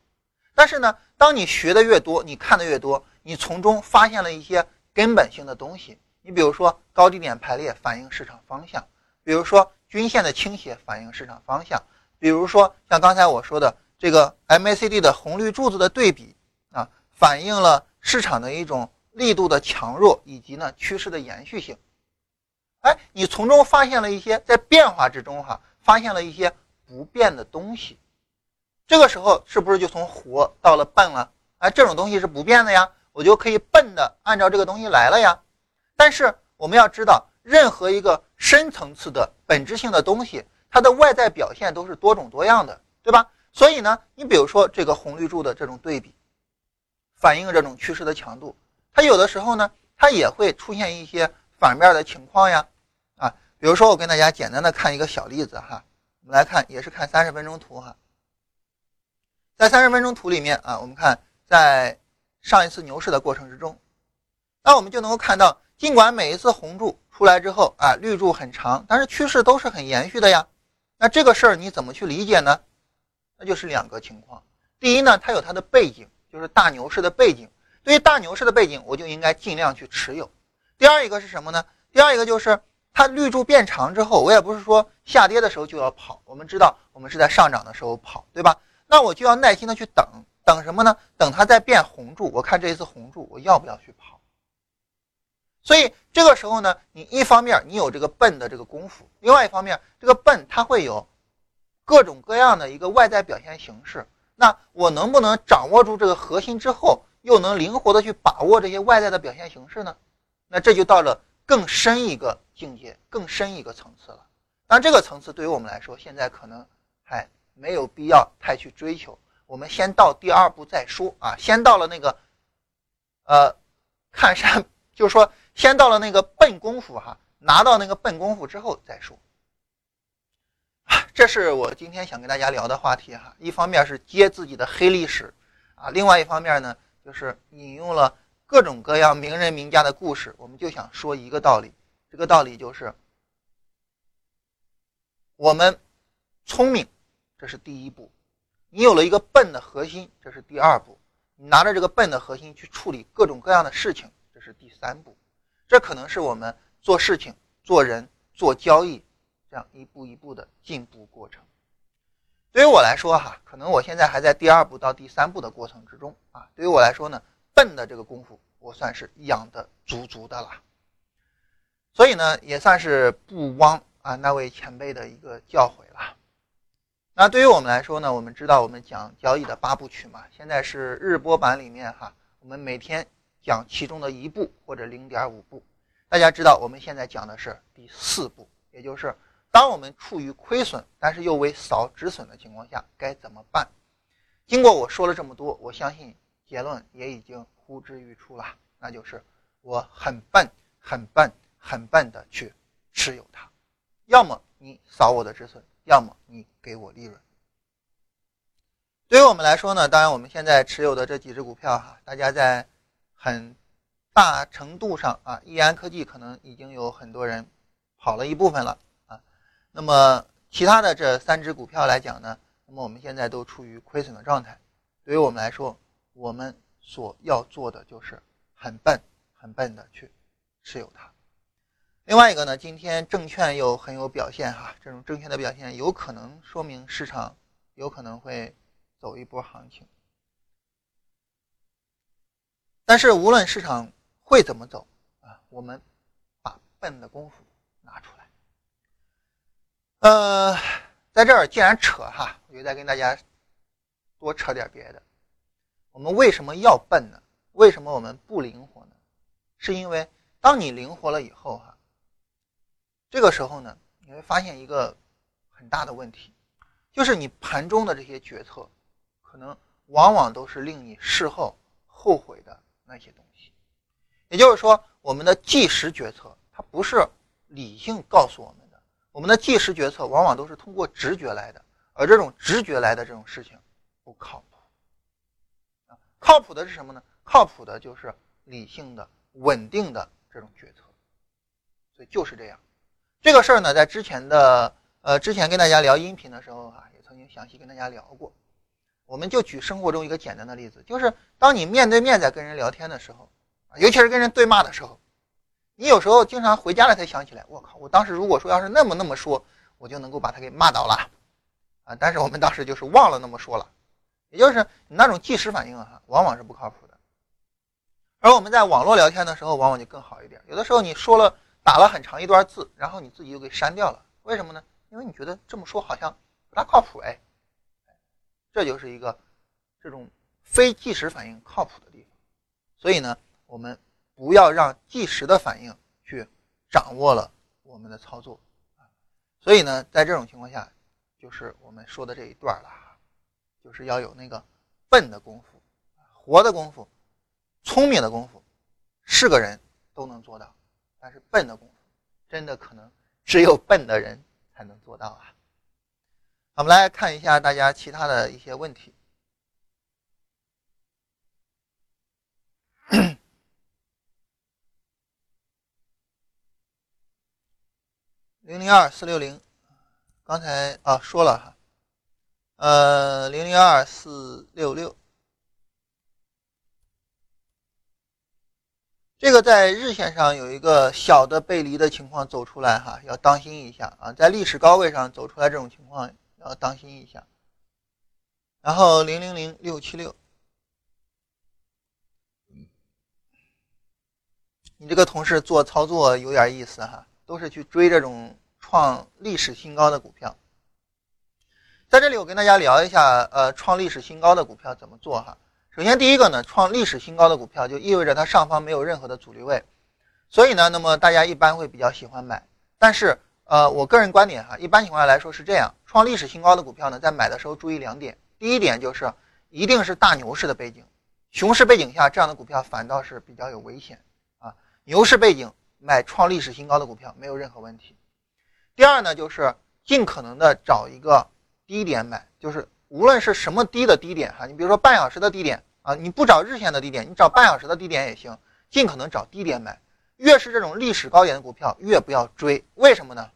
但是呢，当你学的越多，你看的越多，你从中发现了一些根本性的东西。你比如说高低点排列反映市场方向，比如说均线的倾斜反映市场方向，比如说像刚才我说的这个 MACD 的红绿柱子的对比啊，反映了。市场的一种力度的强弱，以及呢趋势的延续性，哎，你从中发现了一些在变化之中哈，发现了一些不变的东西，这个时候是不是就从活到了笨了？哎，这种东西是不变的呀，我就可以笨的按照这个东西来了呀。但是我们要知道，任何一个深层次的本质性的东西，它的外在表现都是多种多样的，对吧？所以呢，你比如说这个红绿柱的这种对比，反映这种趋势的强度，它有的时候呢，它也会出现一些反面的情况呀，啊，比如说我跟大家简单的看一个小例子哈，我们来看，也是看三十分钟图哈，在三十分钟图里面啊，我们看在上一次牛市的过程之中，那我们就能够看到，尽管每一次红柱出来之后啊，绿柱很长，但是趋势都是很延续的呀，那这个事儿你怎么去理解呢？那就是两个情况。第一呢，它有它的背景，就是大牛市的背景。对于大牛市的背景，我就应该尽量去持有。第二一个是什么呢？第二一个就是它绿柱变长之后，我也不是说下跌的时候就要跑。我们知道，我们是在上涨的时候跑，对吧？那我就要耐心的去等等什么呢？等它再变红柱。我看这一次红柱，我要不要去跑？所以这个时候呢，你一方面你有这个笨的这个功夫，另外一方面这个笨它会有。各种各样的一个外在表现形式，那我能不能掌握住这个核心之后，又能灵活的去把握这些外在的表现形式呢？那这就到了更深一个境界，更深一个层次了。但这个层次对于我们来说，现在可能还没有必要太去追求。我们先到第二步再说啊，先到了那个，呃，看山，就是说先到了那个笨功夫哈，拿到那个笨功夫之后再说。这是我今天想跟大家聊的话题哈，一方面是揭自己的黑历史，啊，另外一方面呢，就是引用了各种各样名人名家的故事，我们就想说一个道理，这个道理就是，我们聪明，这是第一步，你有了一个笨的核心，这是第二步，你拿着这个笨的核心去处理各种各样的事情，这是第三步，这可能是我们做事情、做人、做交易。这样一步一步的进步过程，对于我来说哈，可能我现在还在第二步到第三步的过程之中啊。对于我来说呢，笨的这个功夫我算是养的足足的了，所以呢，也算是不枉啊那位前辈的一个教诲了。那对于我们来说呢，我们知道我们讲交易的八部曲嘛，现在是日播版里面哈，我们每天讲其中的一步或者零点五步。大家知道我们现在讲的是第四步，也就是。当我们处于亏损，但是又为扫止损的情况下，该怎么办？经过我说了这么多，我相信结论也已经呼之欲出了，那就是我很笨、很笨、很笨的去持有它。要么你扫我的止损，要么你给我利润。对于我们来说呢，当然我们现在持有的这几只股票哈，大家在很大程度上啊，易安科技可能已经有很多人跑了一部分了啊。那么其他的这三只股票来讲呢，那么我们现在都处于亏损的状态。对于我们来说，我们所要做的就是很笨、很笨的去持有它。另外一个呢，今天证券又很有表现哈，这种证券的表现有可能说明市场有可能会走一波行情。但是无论市场会怎么走啊，我们把笨的功夫拿出来。呃，在这儿既然扯哈，我就再跟大家多扯点别的。我们为什么要笨呢？为什么我们不灵活呢？是因为当你灵活了以后哈，这个时候呢，你会发现一个很大的问题，就是你盘中的这些决策，可能往往都是令你事后后悔的那些东西。也就是说，我们的即时决策，它不是理性告诉我们的。我们的即时决策往往都是通过直觉来的，而这种直觉来的这种事情不靠谱。靠谱的是什么呢？靠谱的就是理性的、稳定的这种决策。所以就是这样。这个事儿呢，在之前的呃之前跟大家聊音频的时候哈，也曾经详细跟大家聊过。我们就举生活中一个简单的例子，就是当你面对面在跟人聊天的时候，尤其是跟人对骂的时候。你有时候经常回家了才想起来，我靠！我当时如果说要是那么那么说，我就能够把他给骂倒了，啊！但是我们当时就是忘了那么说了，也就是你那种即时反应啊，往往是不靠谱的。而我们在网络聊天的时候，往往就更好一点。有的时候你说了打了很长一段字，然后你自己又给删掉了，为什么呢？因为你觉得这么说好像不大靠谱哎。这就是一个这种非即时反应靠谱的地方。所以呢，我们。不要让即时的反应去掌握了我们的操作啊。所以呢，在这种情况下，就是我们说的这一段了，就是要有那个笨的功夫、活的功夫、聪明的功夫，是个人都能做到，但是笨的功夫，真的可能只有笨的人才能做到啊。我们来看一下大家其他的一些问题。零零二四六零，刚才啊说了哈，呃，零零二四六六，这个在日线上有一个小的背离的情况走出来哈，要当心一下啊，在历史高位上走出来这种情况要当心一下。然后零零零六七六，你这个同事做操作有点意思哈。都是去追这种创历史新高的股票，在这里我跟大家聊一下，呃，创历史新高的股票怎么做哈。首先第一个呢，创历史新高的股票就意味着它上方没有任何的阻力位，所以呢，那么大家一般会比较喜欢买。但是，呃，我个人观点哈，一般情况下来说是这样，创历史新高的股票呢，在买的时候注意两点，第一点就是一定是大牛市的背景，熊市背景下这样的股票反倒是比较有危险啊，牛市背景。买创历史新高的股票没有任何问题。第二呢，就是尽可能的找一个低点买，就是无论是什么低的低点哈，你比如说半小时的低点啊，你不找日线的低点，你找半小时的低点也行，尽可能找低点买。越是这种历史高点的股票，越不要追。为什么呢？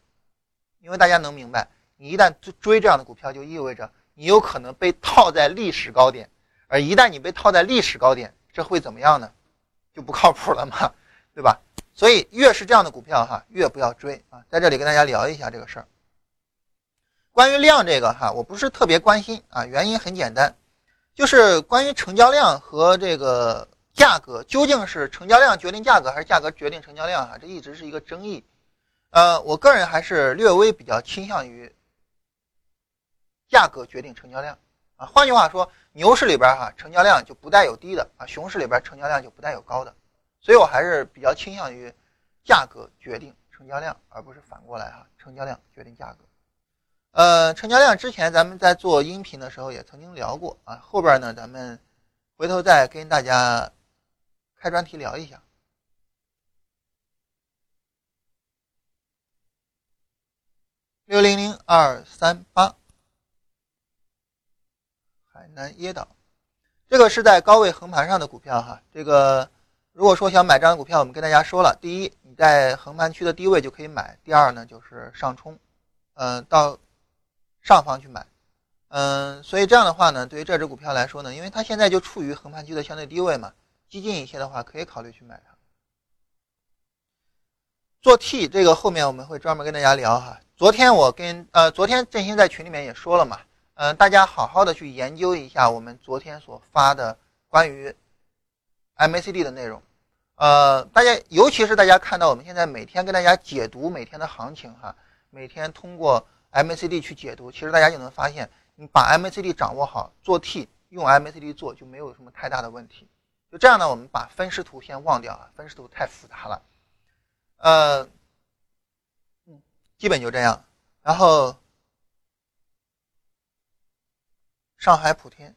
因为大家能明白，你一旦追追这样的股票，就意味着你有可能被套在历史高点，而一旦你被套在历史高点，这会怎么样呢？就不靠谱了嘛，对吧？所以越是这样的股票哈，越不要追啊！在这里跟大家聊一下这个事儿。关于量这个哈，我不是特别关心啊，原因很简单，就是关于成交量和这个价格，究竟是成交量决定价格还是价格决定成交量哈，这一直是一个争议。呃，我个人还是略微比较倾向于价格决定成交量啊。换句话说，牛市里边哈，成交量就不带有低的啊；熊市里边成交量就不带有高的。所以我还是比较倾向于价格决定成交量，而不是反过来哈，成交量决定价格。呃，成交量之前咱们在做音频的时候也曾经聊过啊，后边呢咱们回头再跟大家开专题聊一下。六零零二三八，海南椰岛，这个是在高位横盘上的股票哈，这个。如果说想买这张股票，我们跟大家说了，第一，你在横盘区的低位就可以买；第二呢，就是上冲，嗯，到上方去买，嗯，所以这样的话呢，对于这只股票来说呢，因为它现在就处于横盘区的相对低位嘛，激进一些的话，可以考虑去买它。做 T 这个后面我们会专门跟大家聊哈。昨天我跟呃，昨天振兴在群里面也说了嘛，嗯，大家好好的去研究一下我们昨天所发的关于。MACD 的内容，呃，大家尤其是大家看到我们现在每天跟大家解读每天的行情哈，每天通过 MACD 去解读，其实大家就能发现，你把 MACD 掌握好，做 T 用 MACD 做就没有什么太大的问题。就这样呢，我们把分时图先忘掉啊，分时图太复杂了。呃，嗯，基本就这样。然后，上海普天。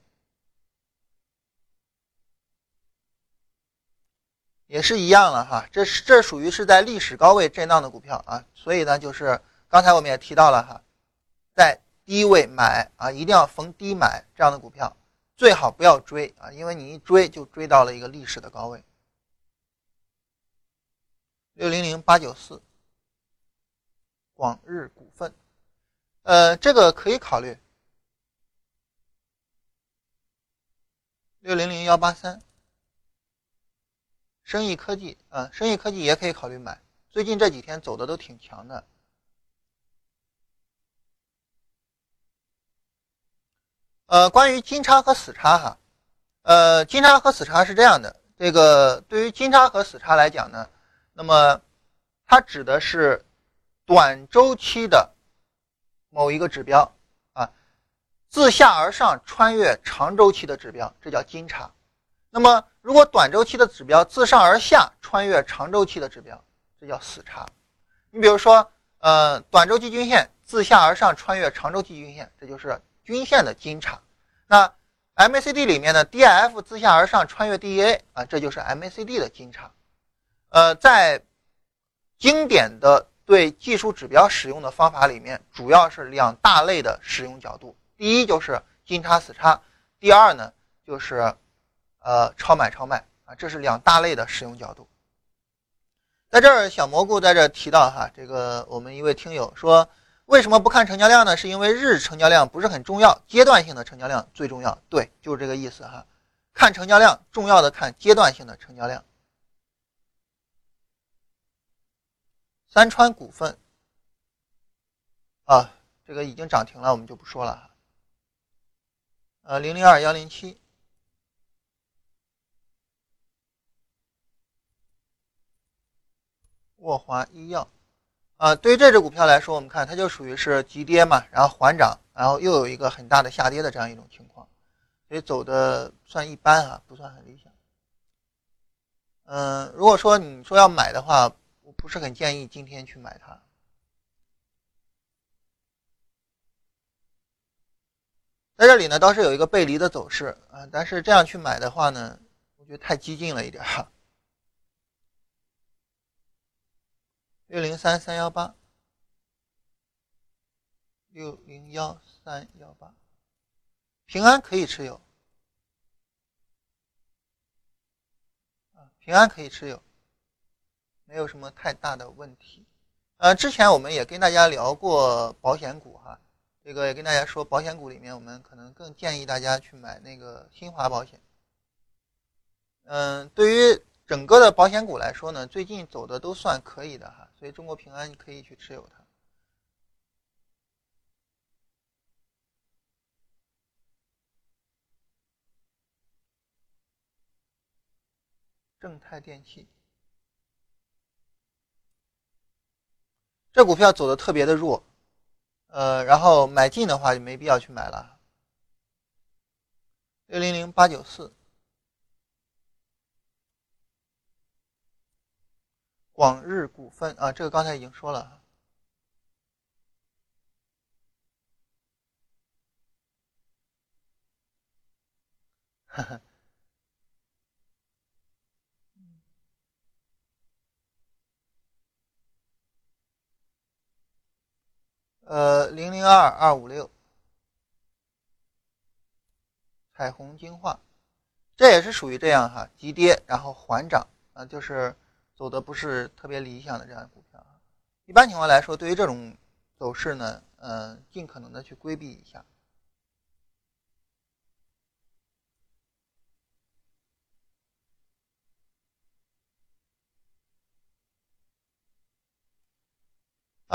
也是一样了哈，这是这属于是在历史高位震荡的股票啊，所以呢，就是刚才我们也提到了哈，在低位买啊，一定要逢低买这样的股票，最好不要追啊，因为你一追就追到了一个历史的高位。六零零八九四，广日股份，呃，这个可以考虑。六零零幺八三。生意科技啊，生意科技也可以考虑买。最近这几天走的都挺强的。呃，关于金叉和死叉哈，呃，金叉和死叉是这样的。这个对于金叉和死叉来讲呢，那么它指的是短周期的某一个指标，自下而上穿越长周期的指标，这叫金叉。那么如果短周期的指标自上而下穿越长周期的指标，这叫死叉。你比如说，呃，短周期均线自下而上穿越长周期均线，这就是均线的金叉。那 MACD 里面的 DIF 自下而上穿越 DEA 啊，这就是 MACD 的金叉。呃，在经典的对技术指标使用的方法里面，主要是两大类的使用角度。第一就是金叉死叉，第二呢就是呃超买超卖啊，这是两大类的使用角度。在这儿，小蘑菇在这提到哈，这个我们一位听友说。为什么不看成交量呢？是因为日成交量不是很重要，阶段性的成交量最重要。对，就是这个意思哈。看成交量，重要的看阶段性的成交量。三川股份啊，这个已经涨停了，我们就不说了哈。呃，零零二幺零七，沃华医药。啊，对于这只股票来说，我们看它就属于是急跌嘛，然后缓涨，然后又有一个很大的下跌的这样一种情况，所以走的算一般啊，不算很理想。嗯，如果说你说要买的话，我不是很建议今天去买它。在这里呢，倒是有一个背离的走势啊，但是这样去买的话呢，我觉得太激进了一点哈。六零三三幺八，六零幺三幺八，平安可以持有啊，平安可以持有，没有什么太大的问题。呃，之前我们也跟大家聊过保险股哈，这个也跟大家说，保险股里面我们可能更建议大家去买那个新华保险。嗯，对于整个的保险股来说呢，最近走的都算可以的哈。所以中国平安可以去持有它。正泰电器，这股票走的特别的弱，呃，然后买进的话就没必要去买了。六零零八九四。广日股份啊，这个刚才已经说了。呃，零零二二五六，彩虹金化，这也是属于这样哈，急跌然后缓涨啊，就是。走的不是特别理想的这样股票啊，一般情况来说，对于这种走势呢，嗯，尽可能的去规避一下。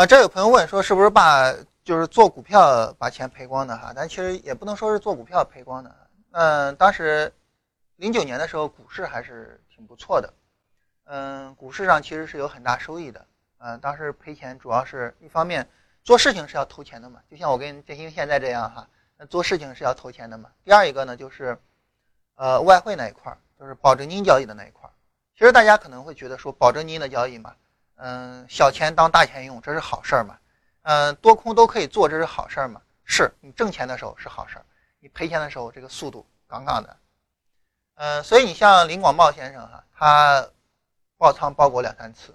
啊，这有朋友问说，是不是把就是做股票把钱赔光的哈？但其实也不能说是做股票赔光的。嗯，当时零九年的时候，股市还是挺不错的。嗯，股市上其实是有很大收益的。嗯，当时赔钱主要是一方面，做事情是要投钱的嘛，就像我跟建兴现在这样哈，那做事情是要投钱的嘛。第二一个呢，就是呃外汇那一块儿，就是保证金交易的那一块儿。其实大家可能会觉得说保证金的交易嘛，嗯，小钱当大钱用，这是好事儿嘛。嗯，多空都可以做，这是好事儿嘛。是你挣钱的时候是好事儿，你赔钱的时候这个速度杠杠的。嗯，所以你像林广茂先生哈，他。爆仓爆过两三次，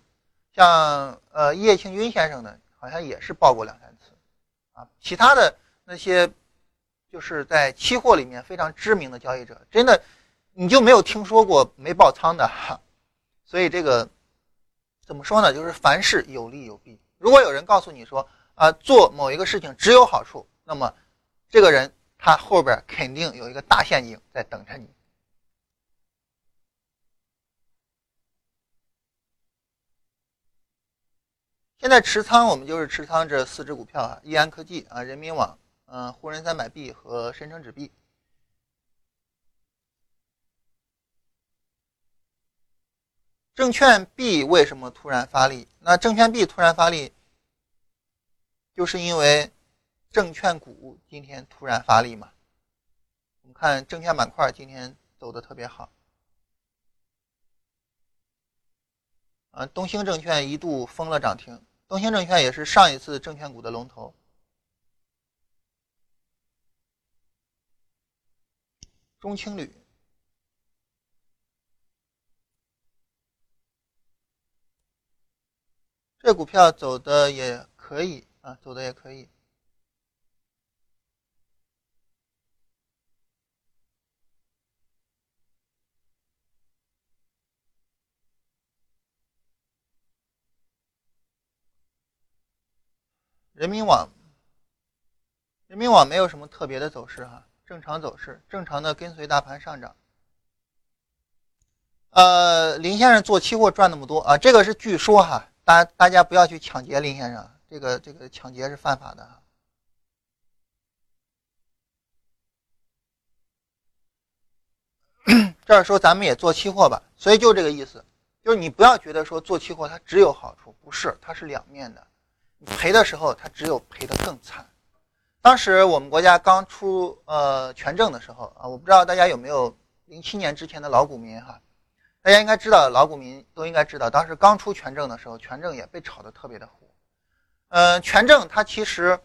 像呃叶庆军先生呢，好像也是爆过两三次，啊，其他的那些就是在期货里面非常知名的交易者，真的你就没有听说过没爆仓的哈。所以这个怎么说呢？就是凡事有利有弊。如果有人告诉你说啊，做某一个事情只有好处，那么这个人他后边肯定有一个大陷阱在等着你。现在持仓，我们就是持仓这四只股票啊，易安科技啊，人民网，嗯，沪深三百 B 和深成指 B。证券 B 为什么突然发力？那证券 B 突然发力，就是因为证券股今天突然发力嘛。我们看证券板块今天走的特别好。啊，东兴证券一度封了涨停，东兴证券也是上一次证券股的龙头。中青旅，这股票走的也可以啊，走的也可以。人民网，人民网没有什么特别的走势哈，正常走势，正常的跟随大盘上涨。呃，林先生做期货赚那么多啊，这个是据说哈，大大家不要去抢劫林先生，这个这个抢劫是犯法的。这儿说咱们也做期货吧，所以就这个意思，就是你不要觉得说做期货它只有好处，不是，它是两面的。赔的时候，它只有赔的更惨。当时我们国家刚出呃权证的时候啊，我不知道大家有没有零七年之前的老股民哈，大家应该知道，老股民都应该知道，当时刚出权证的时候，权证也被炒得特别的火。嗯，权证它其实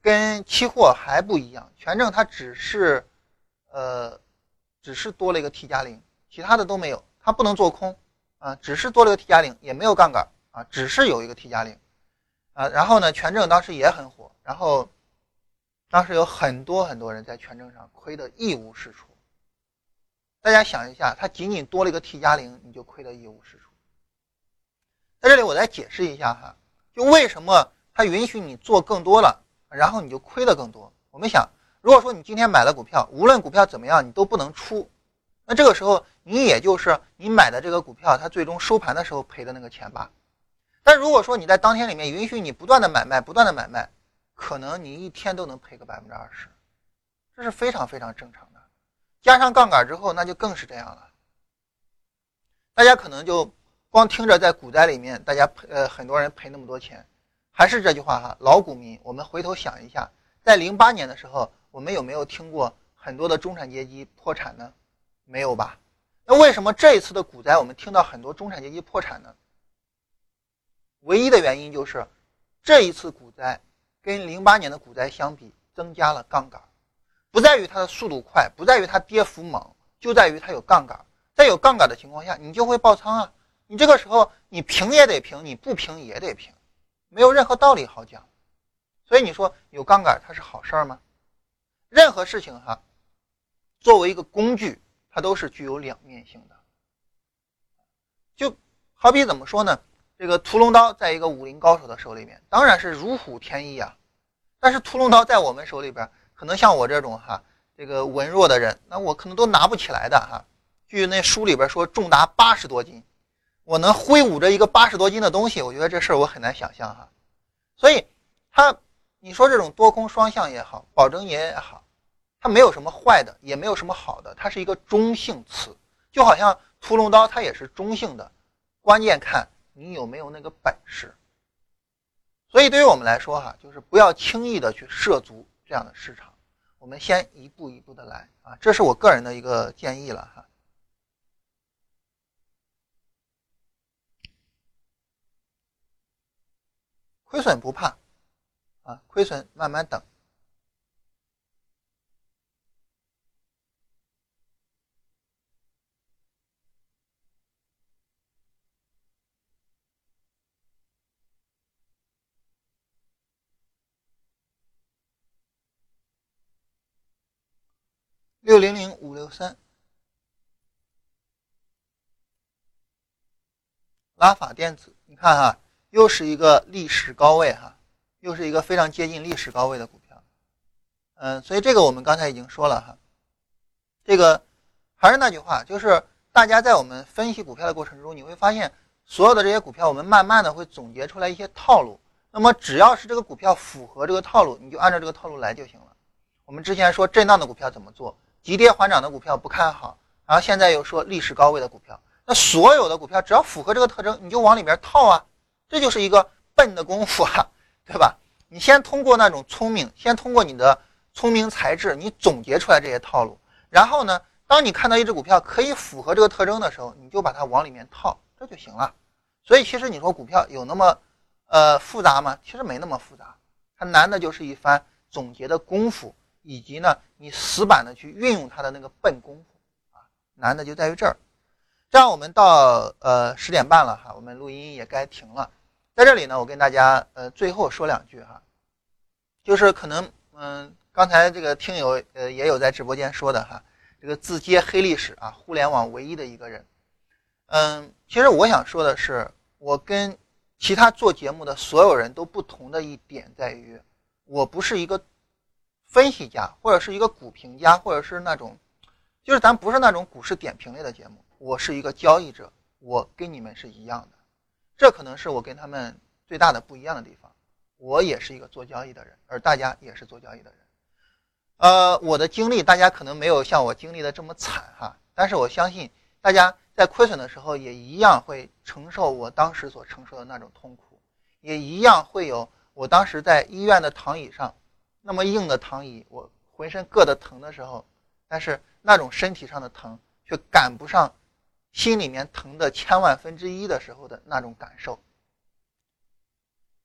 跟期货还不一样，权证它只是呃只是多了一个 T 加零，其他的都没有，它不能做空啊，只是多了个 T 加零，也没有杠杆啊，只是有一个 T 加零。啊，然后呢，权证当时也很火，然后当时有很多很多人在权证上亏得一无是处。大家想一下，它仅仅多了一个 T 加零，你就亏得一无是处。在这里我再解释一下哈，就为什么它允许你做更多了，然后你就亏得更多。我们想，如果说你今天买了股票，无论股票怎么样，你都不能出，那这个时候你也就是你买的这个股票，它最终收盘的时候赔的那个钱吧。但如果说你在当天里面允许你不断的买卖，不断的买卖，可能你一天都能赔个百分之二十，这是非常非常正常的。加上杠杆之后，那就更是这样了。大家可能就光听着在股灾里面，大家赔呃很多人赔那么多钱，还是这句话哈，老股民，我们回头想一下，在零八年的时候，我们有没有听过很多的中产阶级破产呢？没有吧？那为什么这一次的股灾，我们听到很多中产阶级破产呢？唯一的原因就是，这一次股灾跟零八年的股灾相比，增加了杠杆，不在于它的速度快，不在于它跌幅猛，就在于它有杠杆。在有杠杆的情况下，你就会爆仓啊！你这个时候你平也得平，你不平也得平，没有任何道理好讲。所以你说有杠杆它是好事儿吗？任何事情哈，作为一个工具，它都是具有两面性的。就好比怎么说呢？这个屠龙刀在一个武林高手的手里面，当然是如虎添翼啊。但是屠龙刀在我们手里边，可能像我这种哈，这个文弱的人，那我可能都拿不起来的哈。据那书里边说，重达八十多斤，我能挥舞着一个八十多斤的东西，我觉得这事儿我很难想象哈。所以，他你说这种多空双向也好，保证也好，它没有什么坏的，也没有什么好的，它是一个中性词，就好像屠龙刀它也是中性的，关键看。你有没有那个本事？所以对于我们来说，哈，就是不要轻易的去涉足这样的市场，我们先一步一步的来啊，这是我个人的一个建议了哈。亏损不怕啊，亏损慢慢等。六零零五六三，拉法电子，你看哈，又是一个历史高位哈，又是一个非常接近历史高位的股票，嗯，所以这个我们刚才已经说了哈，这个还是那句话，就是大家在我们分析股票的过程中，你会发现所有的这些股票，我们慢慢的会总结出来一些套路，那么只要是这个股票符合这个套路，你就按照这个套路来就行了。我们之前说震荡的股票怎么做？急跌缓涨的股票不看好，然后现在又说历史高位的股票，那所有的股票只要符合这个特征，你就往里面套啊，这就是一个笨的功夫啊，对吧？你先通过那种聪明，先通过你的聪明才智，你总结出来这些套路，然后呢，当你看到一只股票可以符合这个特征的时候，你就把它往里面套，这就行了。所以其实你说股票有那么呃，复杂吗？其实没那么复杂，它难的就是一番总结的功夫，以及呢，你死板的去运用它的那个笨功夫啊，难的就在于这儿。这样我们到呃十点半了哈，我们录音也该停了。在这里呢，我跟大家呃最后说两句哈，就是可能嗯，刚才这个听友呃也有在直播间说的哈，这个自揭黑历史啊，互联网唯一的一个人。嗯，其实我想说的是，我跟其他做节目的所有人都不同的一点在于，我不是一个分析家，或者是一个股评家，或者是那种，就是咱不是那种股市点评类的节目。我是一个交易者，我跟你们是一样的，这可能是我跟他们最大的不一样的地方。我也是一个做交易的人，而大家也是做交易的人。呃，我的经历大家可能没有像我经历的这么惨哈，但是我相信大家在亏损的时候也一样会承受我当时所承受的那种痛苦，也一样会有我当时在医院的躺椅上那么硬的躺椅，我浑身硌得疼的时候，但是那种身体上的疼却赶不上。心里面疼的千万分之一的时候的那种感受，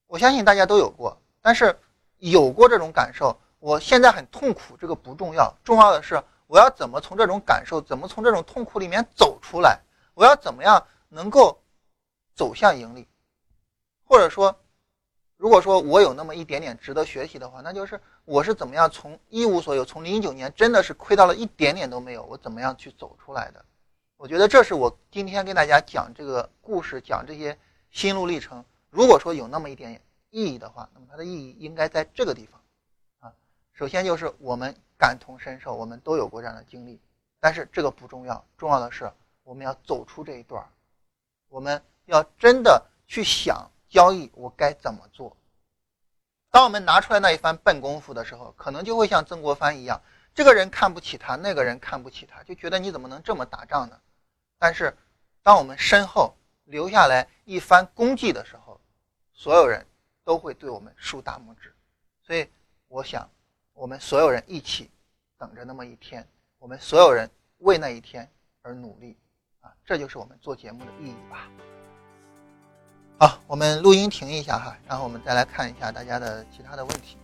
我相信大家都有过。但是有过这种感受，我现在很痛苦，这个不重要，重要的是我要怎么从这种感受，怎么从这种痛苦里面走出来？我要怎么样能够走向盈利？或者说，如果说我有那么一点点值得学习的话，那就是我是怎么样从一无所有，从零九年真的是亏到了一点点都没有，我怎么样去走出来的？我觉得这是我今天跟大家讲这个故事，讲这些心路历程。如果说有那么一点意义的话，那么它的意义应该在这个地方啊。首先就是我们感同身受，我们都有过这样的经历。但是这个不重要，重要的是我们要走出这一段我们要真的去想交易我该怎么做。当我们拿出来那一番笨功夫的时候，可能就会像曾国藩一样，这个人看不起他，那个人看不起他，就觉得你怎么能这么打仗呢？但是，当我们身后留下来一番功绩的时候，所有人都会对我们竖大拇指。所以，我想，我们所有人一起等着那么一天，我们所有人为那一天而努力啊！这就是我们做节目的意义吧。好，我们录音停一下哈，然后我们再来看一下大家的其他的问题。